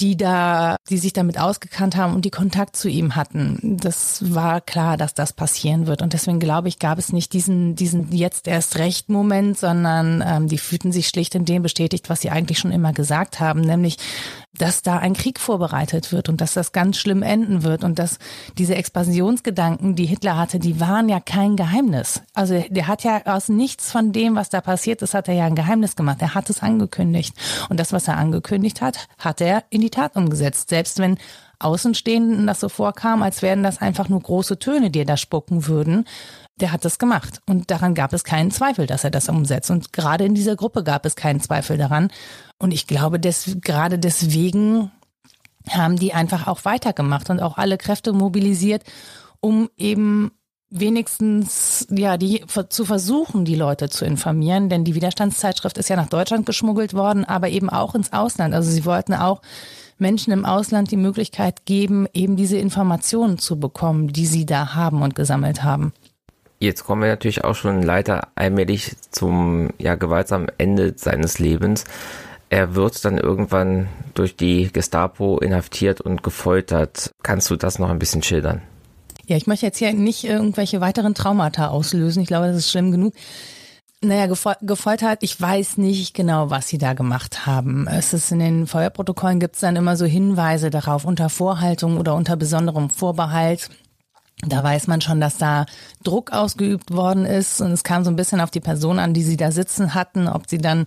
die da, die sich damit ausgekannt haben und die Kontakt zu ihm hatten. Das war klar, dass das passieren wird. Und deswegen glaube ich, gab es nicht diesen, diesen jetzt erst recht Moment, sondern ähm, die fühlten sich schlicht in dem bestätigt, was sie eigentlich schon immer gesagt haben, nämlich dass da ein Krieg vorbereitet wird und dass das ganz schlimm enden wird und dass diese Expansionsgedanken, die Hitler hatte, die waren ja kein Geheimnis. Also der hat ja aus nichts von dem, was da passiert ist, hat er ja ein Geheimnis gemacht. Er hat es angekündigt. Und das, was er angekündigt hat, hat er in die Tat umgesetzt. Selbst wenn Außenstehenden das so vorkam, als wären das einfach nur große Töne, die da spucken würden, der hat das gemacht. Und daran gab es keinen Zweifel, dass er das umsetzt. Und gerade in dieser Gruppe gab es keinen Zweifel daran. Und ich glaube, des, gerade deswegen haben die einfach auch weitergemacht und auch alle Kräfte mobilisiert, um eben wenigstens ja die zu versuchen, die Leute zu informieren, denn die Widerstandszeitschrift ist ja nach Deutschland geschmuggelt worden, aber eben auch ins Ausland. Also sie wollten auch Menschen im Ausland die Möglichkeit geben, eben diese Informationen zu bekommen, die sie da haben und gesammelt haben. Jetzt kommen wir natürlich auch schon leider allmählich zum ja gewaltsamen Ende seines Lebens. Er wird dann irgendwann durch die Gestapo inhaftiert und gefoltert. Kannst du das noch ein bisschen schildern? Ja, ich möchte jetzt hier nicht irgendwelche weiteren Traumata auslösen. Ich glaube, das ist schlimm genug. Naja, gefol gefoltert, ich weiß nicht genau, was sie da gemacht haben. Es ist in den Feuerprotokollen gibt es dann immer so Hinweise darauf, unter Vorhaltung oder unter besonderem Vorbehalt. Da weiß man schon, dass da Druck ausgeübt worden ist. Und es kam so ein bisschen auf die Person an, die sie da sitzen hatten, ob sie dann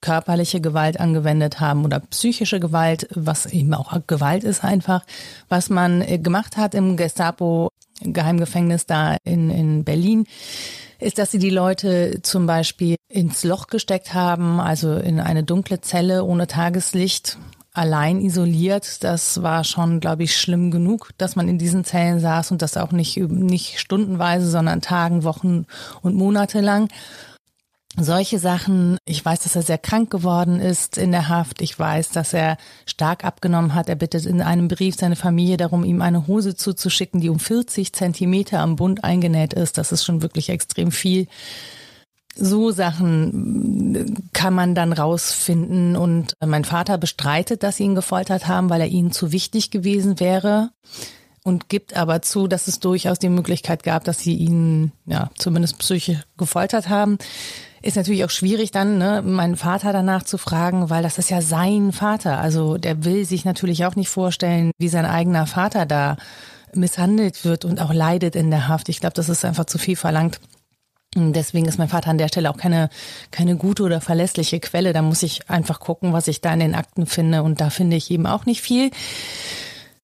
körperliche Gewalt angewendet haben oder psychische Gewalt, was eben auch Gewalt ist einfach, was man äh, gemacht hat im Gestapo Geheimgefängnis da in, in Berlin, ist, dass sie die Leute zum Beispiel ins Loch gesteckt haben, also in eine dunkle Zelle ohne Tageslicht, allein isoliert. Das war schon, glaube ich, schlimm genug, dass man in diesen Zellen saß und das auch nicht, nicht stundenweise, sondern Tagen, Wochen und Monate lang solche Sachen. Ich weiß, dass er sehr krank geworden ist in der Haft. Ich weiß, dass er stark abgenommen hat. Er bittet in einem Brief seine Familie darum, ihm eine Hose zuzuschicken, die um 40 Zentimeter am Bund eingenäht ist. Das ist schon wirklich extrem viel. So Sachen kann man dann rausfinden. Und mein Vater bestreitet, dass sie ihn gefoltert haben, weil er ihnen zu wichtig gewesen wäre und gibt aber zu, dass es durchaus die Möglichkeit gab, dass sie ihn ja zumindest psychisch gefoltert haben. Ist natürlich auch schwierig dann, ne, meinen Vater danach zu fragen, weil das ist ja sein Vater. Also der will sich natürlich auch nicht vorstellen, wie sein eigener Vater da misshandelt wird und auch leidet in der Haft. Ich glaube, das ist einfach zu viel verlangt. Deswegen ist mein Vater an der Stelle auch keine, keine gute oder verlässliche Quelle. Da muss ich einfach gucken, was ich da in den Akten finde. Und da finde ich eben auch nicht viel.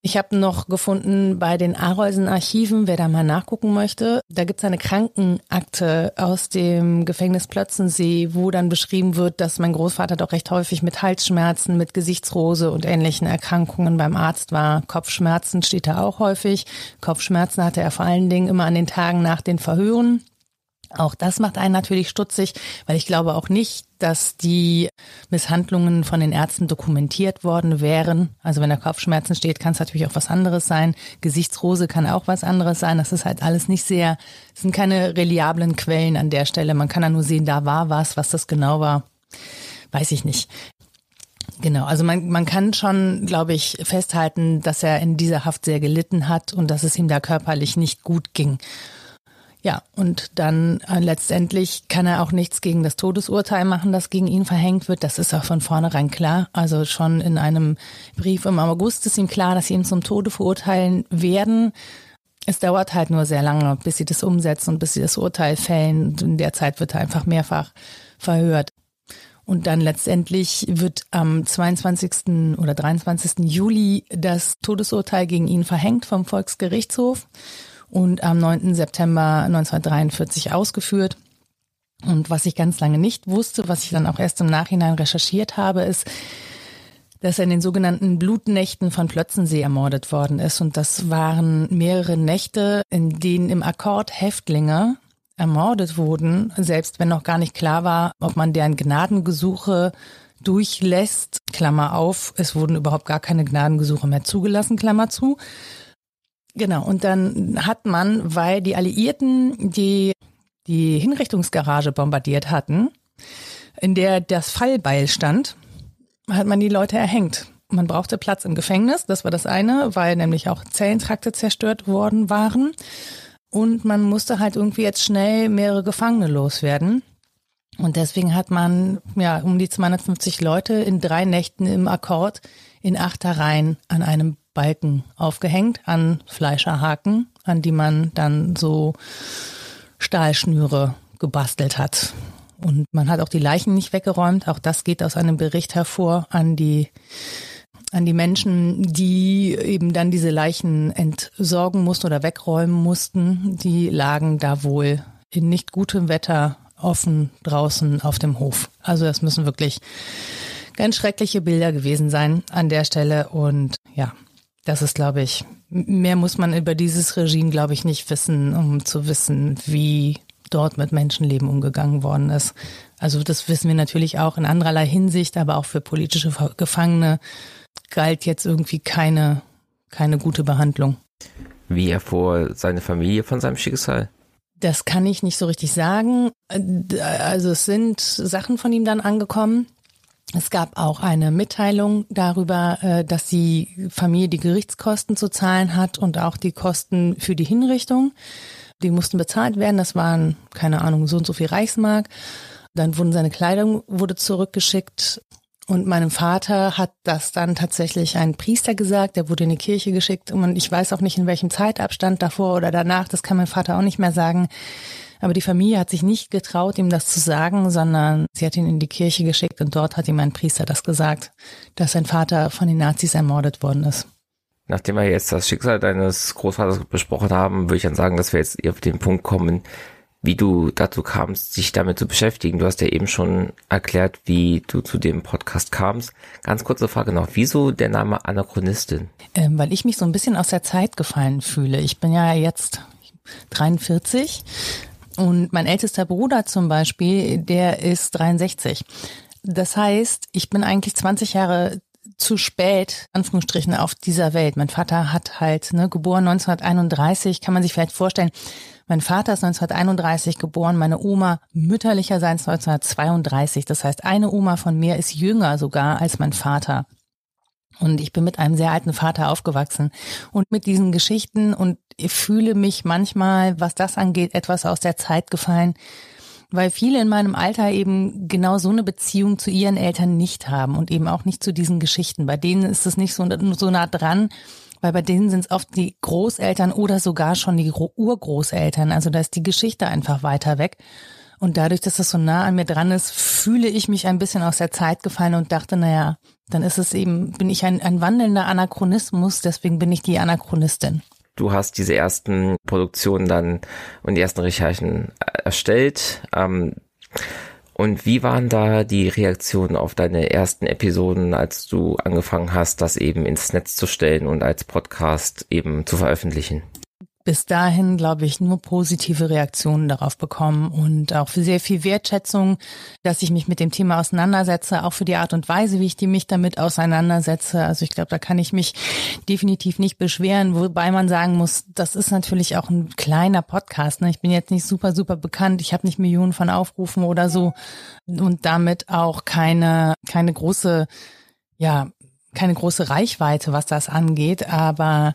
Ich habe noch gefunden bei den Arolsen Archiven, wer da mal nachgucken möchte, da gibt es eine Krankenakte aus dem Gefängnis Plötzensee, wo dann beschrieben wird, dass mein Großvater doch recht häufig mit Halsschmerzen, mit Gesichtsrose und ähnlichen Erkrankungen beim Arzt war. Kopfschmerzen steht da auch häufig. Kopfschmerzen hatte er vor allen Dingen immer an den Tagen nach den Verhören. Auch das macht einen natürlich stutzig, weil ich glaube auch nicht, dass die Misshandlungen von den Ärzten dokumentiert worden wären. Also wenn da Kopfschmerzen steht, kann es natürlich auch was anderes sein. Gesichtsrose kann auch was anderes sein. Das ist halt alles nicht sehr, es sind keine reliablen Quellen an der Stelle. Man kann da nur sehen, da war was, was das genau war. Weiß ich nicht. Genau, also man, man kann schon, glaube ich, festhalten, dass er in dieser Haft sehr gelitten hat und dass es ihm da körperlich nicht gut ging. Ja, und dann äh, letztendlich kann er auch nichts gegen das Todesurteil machen, das gegen ihn verhängt wird. Das ist auch von vornherein klar. Also schon in einem Brief im August ist ihm klar, dass sie ihn zum Tode verurteilen werden. Es dauert halt nur sehr lange, bis sie das umsetzen und bis sie das Urteil fällen. In der Zeit wird er einfach mehrfach verhört. Und dann letztendlich wird am 22. oder 23. Juli das Todesurteil gegen ihn verhängt vom Volksgerichtshof und am 9. September 1943 ausgeführt. Und was ich ganz lange nicht wusste, was ich dann auch erst im Nachhinein recherchiert habe, ist, dass er in den sogenannten Blutnächten von Plötzensee ermordet worden ist. Und das waren mehrere Nächte, in denen im Akkord Häftlinge ermordet wurden, selbst wenn noch gar nicht klar war, ob man deren Gnadengesuche durchlässt, Klammer auf, es wurden überhaupt gar keine Gnadengesuche mehr zugelassen, Klammer zu. Genau, und dann hat man, weil die Alliierten die, die Hinrichtungsgarage bombardiert hatten, in der das Fallbeil stand, hat man die Leute erhängt. Man brauchte Platz im Gefängnis, das war das eine, weil nämlich auch Zellentrakte zerstört worden waren. Und man musste halt irgendwie jetzt schnell mehrere Gefangene loswerden. Und deswegen hat man ja um die 250 Leute in drei Nächten im Akkord in Achtereien an einem Balken aufgehängt, an Fleischerhaken, an die man dann so Stahlschnüre gebastelt hat. Und man hat auch die Leichen nicht weggeräumt. Auch das geht aus einem Bericht hervor an die an die Menschen, die eben dann diese Leichen entsorgen mussten oder wegräumen mussten. Die lagen da wohl in nicht gutem Wetter offen draußen auf dem Hof. Also das müssen wirklich ganz schreckliche Bilder gewesen sein an der Stelle. Und ja, das ist, glaube ich, mehr muss man über dieses Regime, glaube ich, nicht wissen, um zu wissen, wie dort mit Menschenleben umgegangen worden ist. Also das wissen wir natürlich auch in andererlei Hinsicht, aber auch für politische Gefangene galt jetzt irgendwie keine, keine gute Behandlung. Wie erfuhr seine Familie von seinem Schicksal? Das kann ich nicht so richtig sagen. Also es sind Sachen von ihm dann angekommen. Es gab auch eine Mitteilung darüber, äh, dass die Familie die Gerichtskosten zu zahlen hat und auch die Kosten für die Hinrichtung. Die mussten bezahlt werden. Das waren, keine Ahnung, so und so viel Reichsmark. Dann wurden seine Kleidung wurde zurückgeschickt. Und meinem Vater hat das dann tatsächlich ein Priester gesagt, der wurde in die Kirche geschickt und ich weiß auch nicht, in welchem Zeitabstand davor oder danach, das kann mein Vater auch nicht mehr sagen. Aber die Familie hat sich nicht getraut, ihm das zu sagen, sondern sie hat ihn in die Kirche geschickt und dort hat ihm ein Priester das gesagt, dass sein Vater von den Nazis ermordet worden ist. Nachdem wir jetzt das Schicksal deines Großvaters besprochen haben, würde ich dann sagen, dass wir jetzt auf den Punkt kommen, wie du dazu kamst, sich damit zu beschäftigen. Du hast ja eben schon erklärt, wie du zu dem Podcast kamst. Ganz kurze Frage noch, wieso der Name Anachronistin? Ähm, weil ich mich so ein bisschen aus der Zeit gefallen fühle. Ich bin ja jetzt 43 und mein ältester Bruder zum Beispiel, der ist 63. Das heißt, ich bin eigentlich 20 Jahre zu spät, Anführungsstrichen, auf dieser Welt. Mein Vater hat halt, ne, geboren 1931, kann man sich vielleicht vorstellen, mein Vater ist 1931 geboren, meine Oma mütterlicherseits 1932. Das heißt, eine Oma von mir ist jünger sogar als mein Vater. Und ich bin mit einem sehr alten Vater aufgewachsen und mit diesen Geschichten und fühle mich manchmal, was das angeht, etwas aus der Zeit gefallen, weil viele in meinem Alter eben genau so eine Beziehung zu ihren Eltern nicht haben und eben auch nicht zu diesen Geschichten. Bei denen ist es nicht so, so nah dran, weil bei denen sind es oft die Großeltern oder sogar schon die Urgroßeltern. Also da ist die Geschichte einfach weiter weg. Und dadurch, dass das so nah an mir dran ist, fühle ich mich ein bisschen aus der Zeit gefallen und dachte, naja, dann ist es eben, bin ich ein, ein wandelnder Anachronismus, deswegen bin ich die Anachronistin. Du hast diese ersten Produktionen dann und die ersten Recherchen erstellt. Ähm, und wie waren da die Reaktionen auf deine ersten Episoden, als du angefangen hast, das eben ins Netz zu stellen und als Podcast eben zu veröffentlichen? Bis dahin, glaube ich, nur positive Reaktionen darauf bekommen und auch für sehr viel Wertschätzung, dass ich mich mit dem Thema auseinandersetze, auch für die Art und Weise, wie ich die mich damit auseinandersetze. Also ich glaube, da kann ich mich definitiv nicht beschweren, wobei man sagen muss, das ist natürlich auch ein kleiner Podcast. Ne? Ich bin jetzt nicht super, super bekannt. Ich habe nicht Millionen von Aufrufen oder so und damit auch keine, keine große, ja, keine große Reichweite, was das angeht. Aber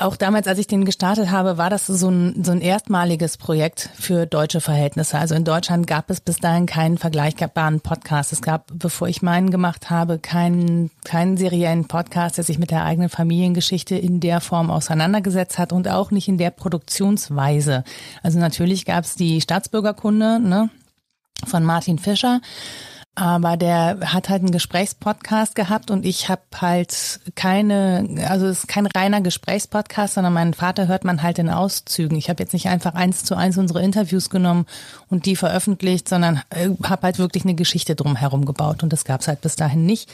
auch damals, als ich den gestartet habe, war das so ein, so ein erstmaliges Projekt für deutsche Verhältnisse. Also in Deutschland gab es bis dahin keinen vergleichbaren Podcast. Es gab, bevor ich meinen gemacht habe, keinen, keinen seriellen Podcast, der sich mit der eigenen Familiengeschichte in der Form auseinandergesetzt hat und auch nicht in der Produktionsweise. Also natürlich gab es die Staatsbürgerkunde ne, von Martin Fischer. Aber der hat halt einen Gesprächspodcast gehabt und ich habe halt keine, also es ist kein reiner Gesprächspodcast, sondern meinen Vater hört man halt in Auszügen. Ich habe jetzt nicht einfach eins zu eins unsere Interviews genommen und die veröffentlicht, sondern äh, habe halt wirklich eine Geschichte drumherum gebaut und das gab's halt bis dahin nicht.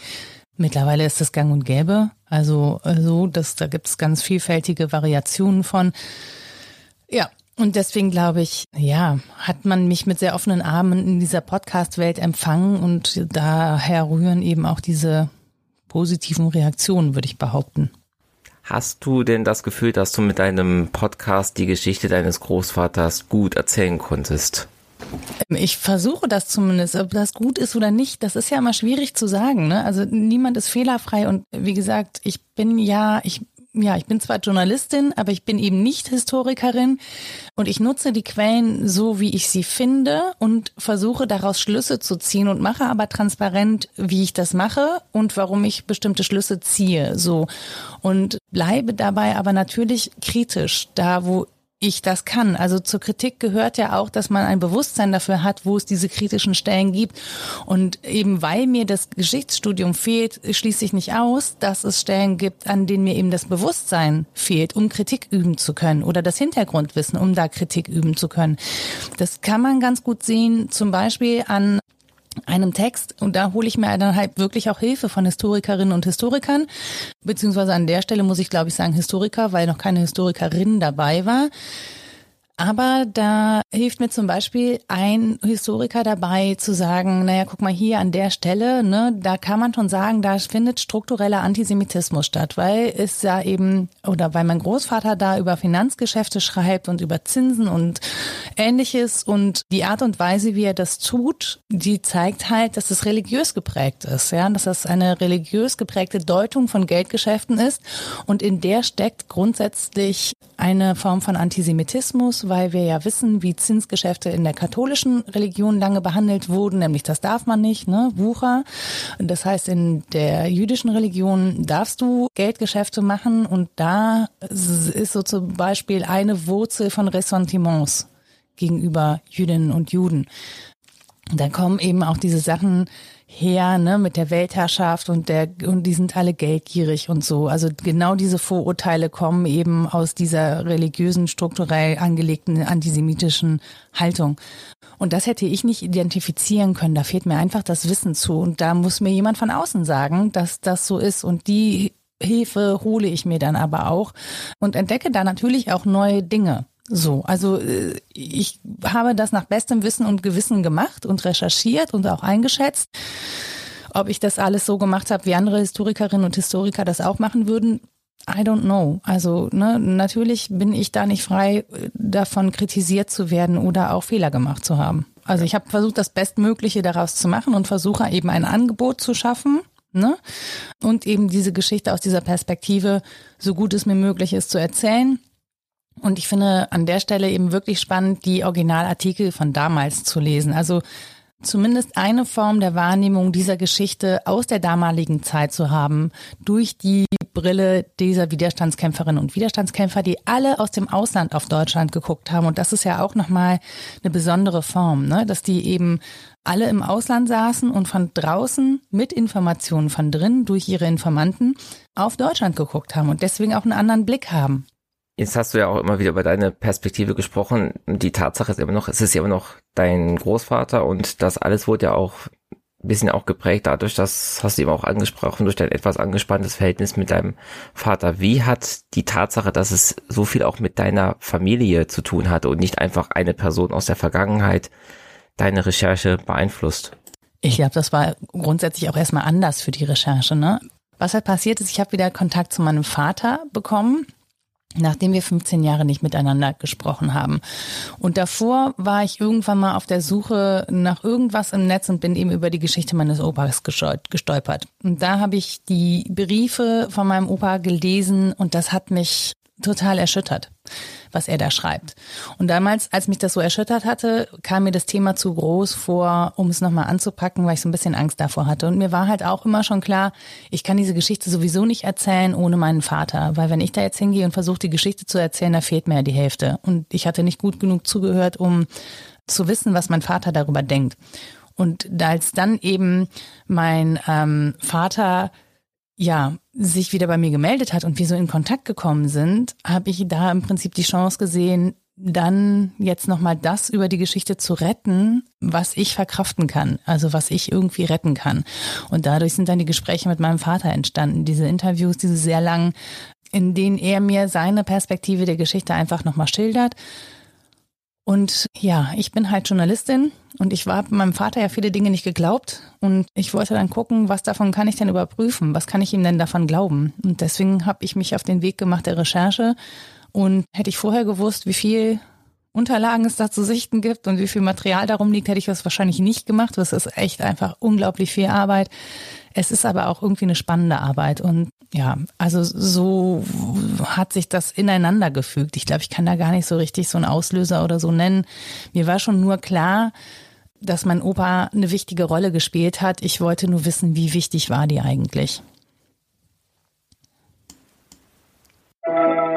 Mittlerweile ist das gang und gäbe. Also so, also, dass da gibt's ganz vielfältige Variationen von. Ja, und deswegen glaube ich, ja, hat man mich mit sehr offenen Armen in dieser Podcast-Welt empfangen und daher rühren eben auch diese positiven Reaktionen, würde ich behaupten. Hast du denn das Gefühl, dass du mit deinem Podcast die Geschichte deines Großvaters gut erzählen konntest? Ich versuche das zumindest. Ob das gut ist oder nicht, das ist ja immer schwierig zu sagen. Ne? Also niemand ist fehlerfrei und wie gesagt, ich bin ja, ich ja, ich bin zwar Journalistin, aber ich bin eben nicht Historikerin und ich nutze die Quellen so, wie ich sie finde und versuche daraus Schlüsse zu ziehen und mache aber transparent, wie ich das mache und warum ich bestimmte Schlüsse ziehe, so. Und bleibe dabei aber natürlich kritisch, da wo ich das kann. Also zur Kritik gehört ja auch, dass man ein Bewusstsein dafür hat, wo es diese kritischen Stellen gibt. Und eben weil mir das Geschichtsstudium fehlt, schließe ich nicht aus, dass es Stellen gibt, an denen mir eben das Bewusstsein fehlt, um Kritik üben zu können oder das Hintergrundwissen, um da Kritik üben zu können. Das kann man ganz gut sehen, zum Beispiel an einem Text und da hole ich mir dann halt wirklich auch Hilfe von Historikerinnen und Historikern, beziehungsweise an der Stelle muss ich glaube ich sagen Historiker, weil noch keine Historikerin dabei war. Aber da hilft mir zum Beispiel ein Historiker dabei zu sagen, naja, guck mal hier an der Stelle, ne, da kann man schon sagen, da findet struktureller Antisemitismus statt, weil es ja eben, oder weil mein Großvater da über Finanzgeschäfte schreibt und über Zinsen und ähnliches und die Art und Weise, wie er das tut, die zeigt halt, dass es religiös geprägt ist, ja, dass das eine religiös geprägte Deutung von Geldgeschäften ist. Und in der steckt grundsätzlich eine Form von Antisemitismus, weil wir ja wissen, wie Zinsgeschäfte in der katholischen Religion lange behandelt wurden, nämlich das darf man nicht, ne, Wucher. Das heißt, in der jüdischen Religion darfst du Geldgeschäfte machen und da ist so zum Beispiel eine Wurzel von Ressentiments gegenüber Jüdinnen und Juden. Da kommen eben auch diese Sachen her, ne, mit der Weltherrschaft und der, und die sind alle geldgierig und so. Also genau diese Vorurteile kommen eben aus dieser religiösen, strukturell angelegten antisemitischen Haltung. Und das hätte ich nicht identifizieren können. Da fehlt mir einfach das Wissen zu. Und da muss mir jemand von außen sagen, dass das so ist. Und die Hilfe hole ich mir dann aber auch und entdecke da natürlich auch neue Dinge. So, also äh, ich habe das nach bestem Wissen und Gewissen gemacht und recherchiert und auch eingeschätzt. Ob ich das alles so gemacht habe, wie andere Historikerinnen und Historiker das auch machen würden, I don't know. Also ne, natürlich bin ich da nicht frei, davon kritisiert zu werden oder auch Fehler gemacht zu haben. Also ich habe versucht, das Bestmögliche daraus zu machen und versuche eben ein Angebot zu schaffen. Ne? Und eben diese Geschichte aus dieser Perspektive, so gut es mir möglich ist, zu erzählen und ich finde an der Stelle eben wirklich spannend, die Originalartikel von damals zu lesen. Also zumindest eine Form der Wahrnehmung dieser Geschichte aus der damaligen Zeit zu haben, durch die Brille dieser Widerstandskämpferinnen und Widerstandskämpfer, die alle aus dem Ausland auf Deutschland geguckt haben. Und das ist ja auch nochmal eine besondere Form, ne? dass die eben alle im Ausland saßen und von draußen mit Informationen von drin durch ihre Informanten auf Deutschland geguckt haben und deswegen auch einen anderen Blick haben. Jetzt hast du ja auch immer wieder über deine Perspektive gesprochen. Die Tatsache ist immer noch, es ist ja immer noch dein Großvater und das alles wurde ja auch ein bisschen auch geprägt dadurch, das hast du eben auch angesprochen, durch dein etwas angespanntes Verhältnis mit deinem Vater. Wie hat die Tatsache, dass es so viel auch mit deiner Familie zu tun hatte und nicht einfach eine Person aus der Vergangenheit deine Recherche beeinflusst? Ich glaube, das war grundsätzlich auch erstmal anders für die Recherche. Ne? Was halt passiert ist, ich habe wieder Kontakt zu meinem Vater bekommen nachdem wir 15 Jahre nicht miteinander gesprochen haben. Und davor war ich irgendwann mal auf der Suche nach irgendwas im Netz und bin eben über die Geschichte meines Opas gestolpert. Und da habe ich die Briefe von meinem Opa gelesen und das hat mich total erschüttert, was er da schreibt. Und damals, als mich das so erschüttert hatte, kam mir das Thema zu groß vor, um es nochmal anzupacken, weil ich so ein bisschen Angst davor hatte. Und mir war halt auch immer schon klar, ich kann diese Geschichte sowieso nicht erzählen ohne meinen Vater, weil wenn ich da jetzt hingehe und versuche, die Geschichte zu erzählen, da fehlt mir ja die Hälfte. Und ich hatte nicht gut genug zugehört, um zu wissen, was mein Vater darüber denkt. Und als dann eben mein ähm, Vater ja, sich wieder bei mir gemeldet hat und wir so in Kontakt gekommen sind, habe ich da im Prinzip die Chance gesehen, dann jetzt nochmal das über die Geschichte zu retten, was ich verkraften kann, also was ich irgendwie retten kann. Und dadurch sind dann die Gespräche mit meinem Vater entstanden, diese Interviews, diese sehr langen, in denen er mir seine Perspektive der Geschichte einfach nochmal schildert und ja, ich bin halt Journalistin und ich war meinem Vater ja viele Dinge nicht geglaubt und ich wollte dann gucken, was davon kann ich denn überprüfen, was kann ich ihm denn davon glauben. Und deswegen habe ich mich auf den Weg gemacht der Recherche und hätte ich vorher gewusst, wie viel Unterlagen es da zu sichten gibt und wie viel Material darum liegt, hätte ich das wahrscheinlich nicht gemacht. Das ist echt einfach unglaublich viel Arbeit. Es ist aber auch irgendwie eine spannende Arbeit und ja, also so hat sich das ineinander gefügt. Ich glaube, ich kann da gar nicht so richtig so einen Auslöser oder so nennen. Mir war schon nur klar, dass mein Opa eine wichtige Rolle gespielt hat. Ich wollte nur wissen, wie wichtig war die eigentlich. Musik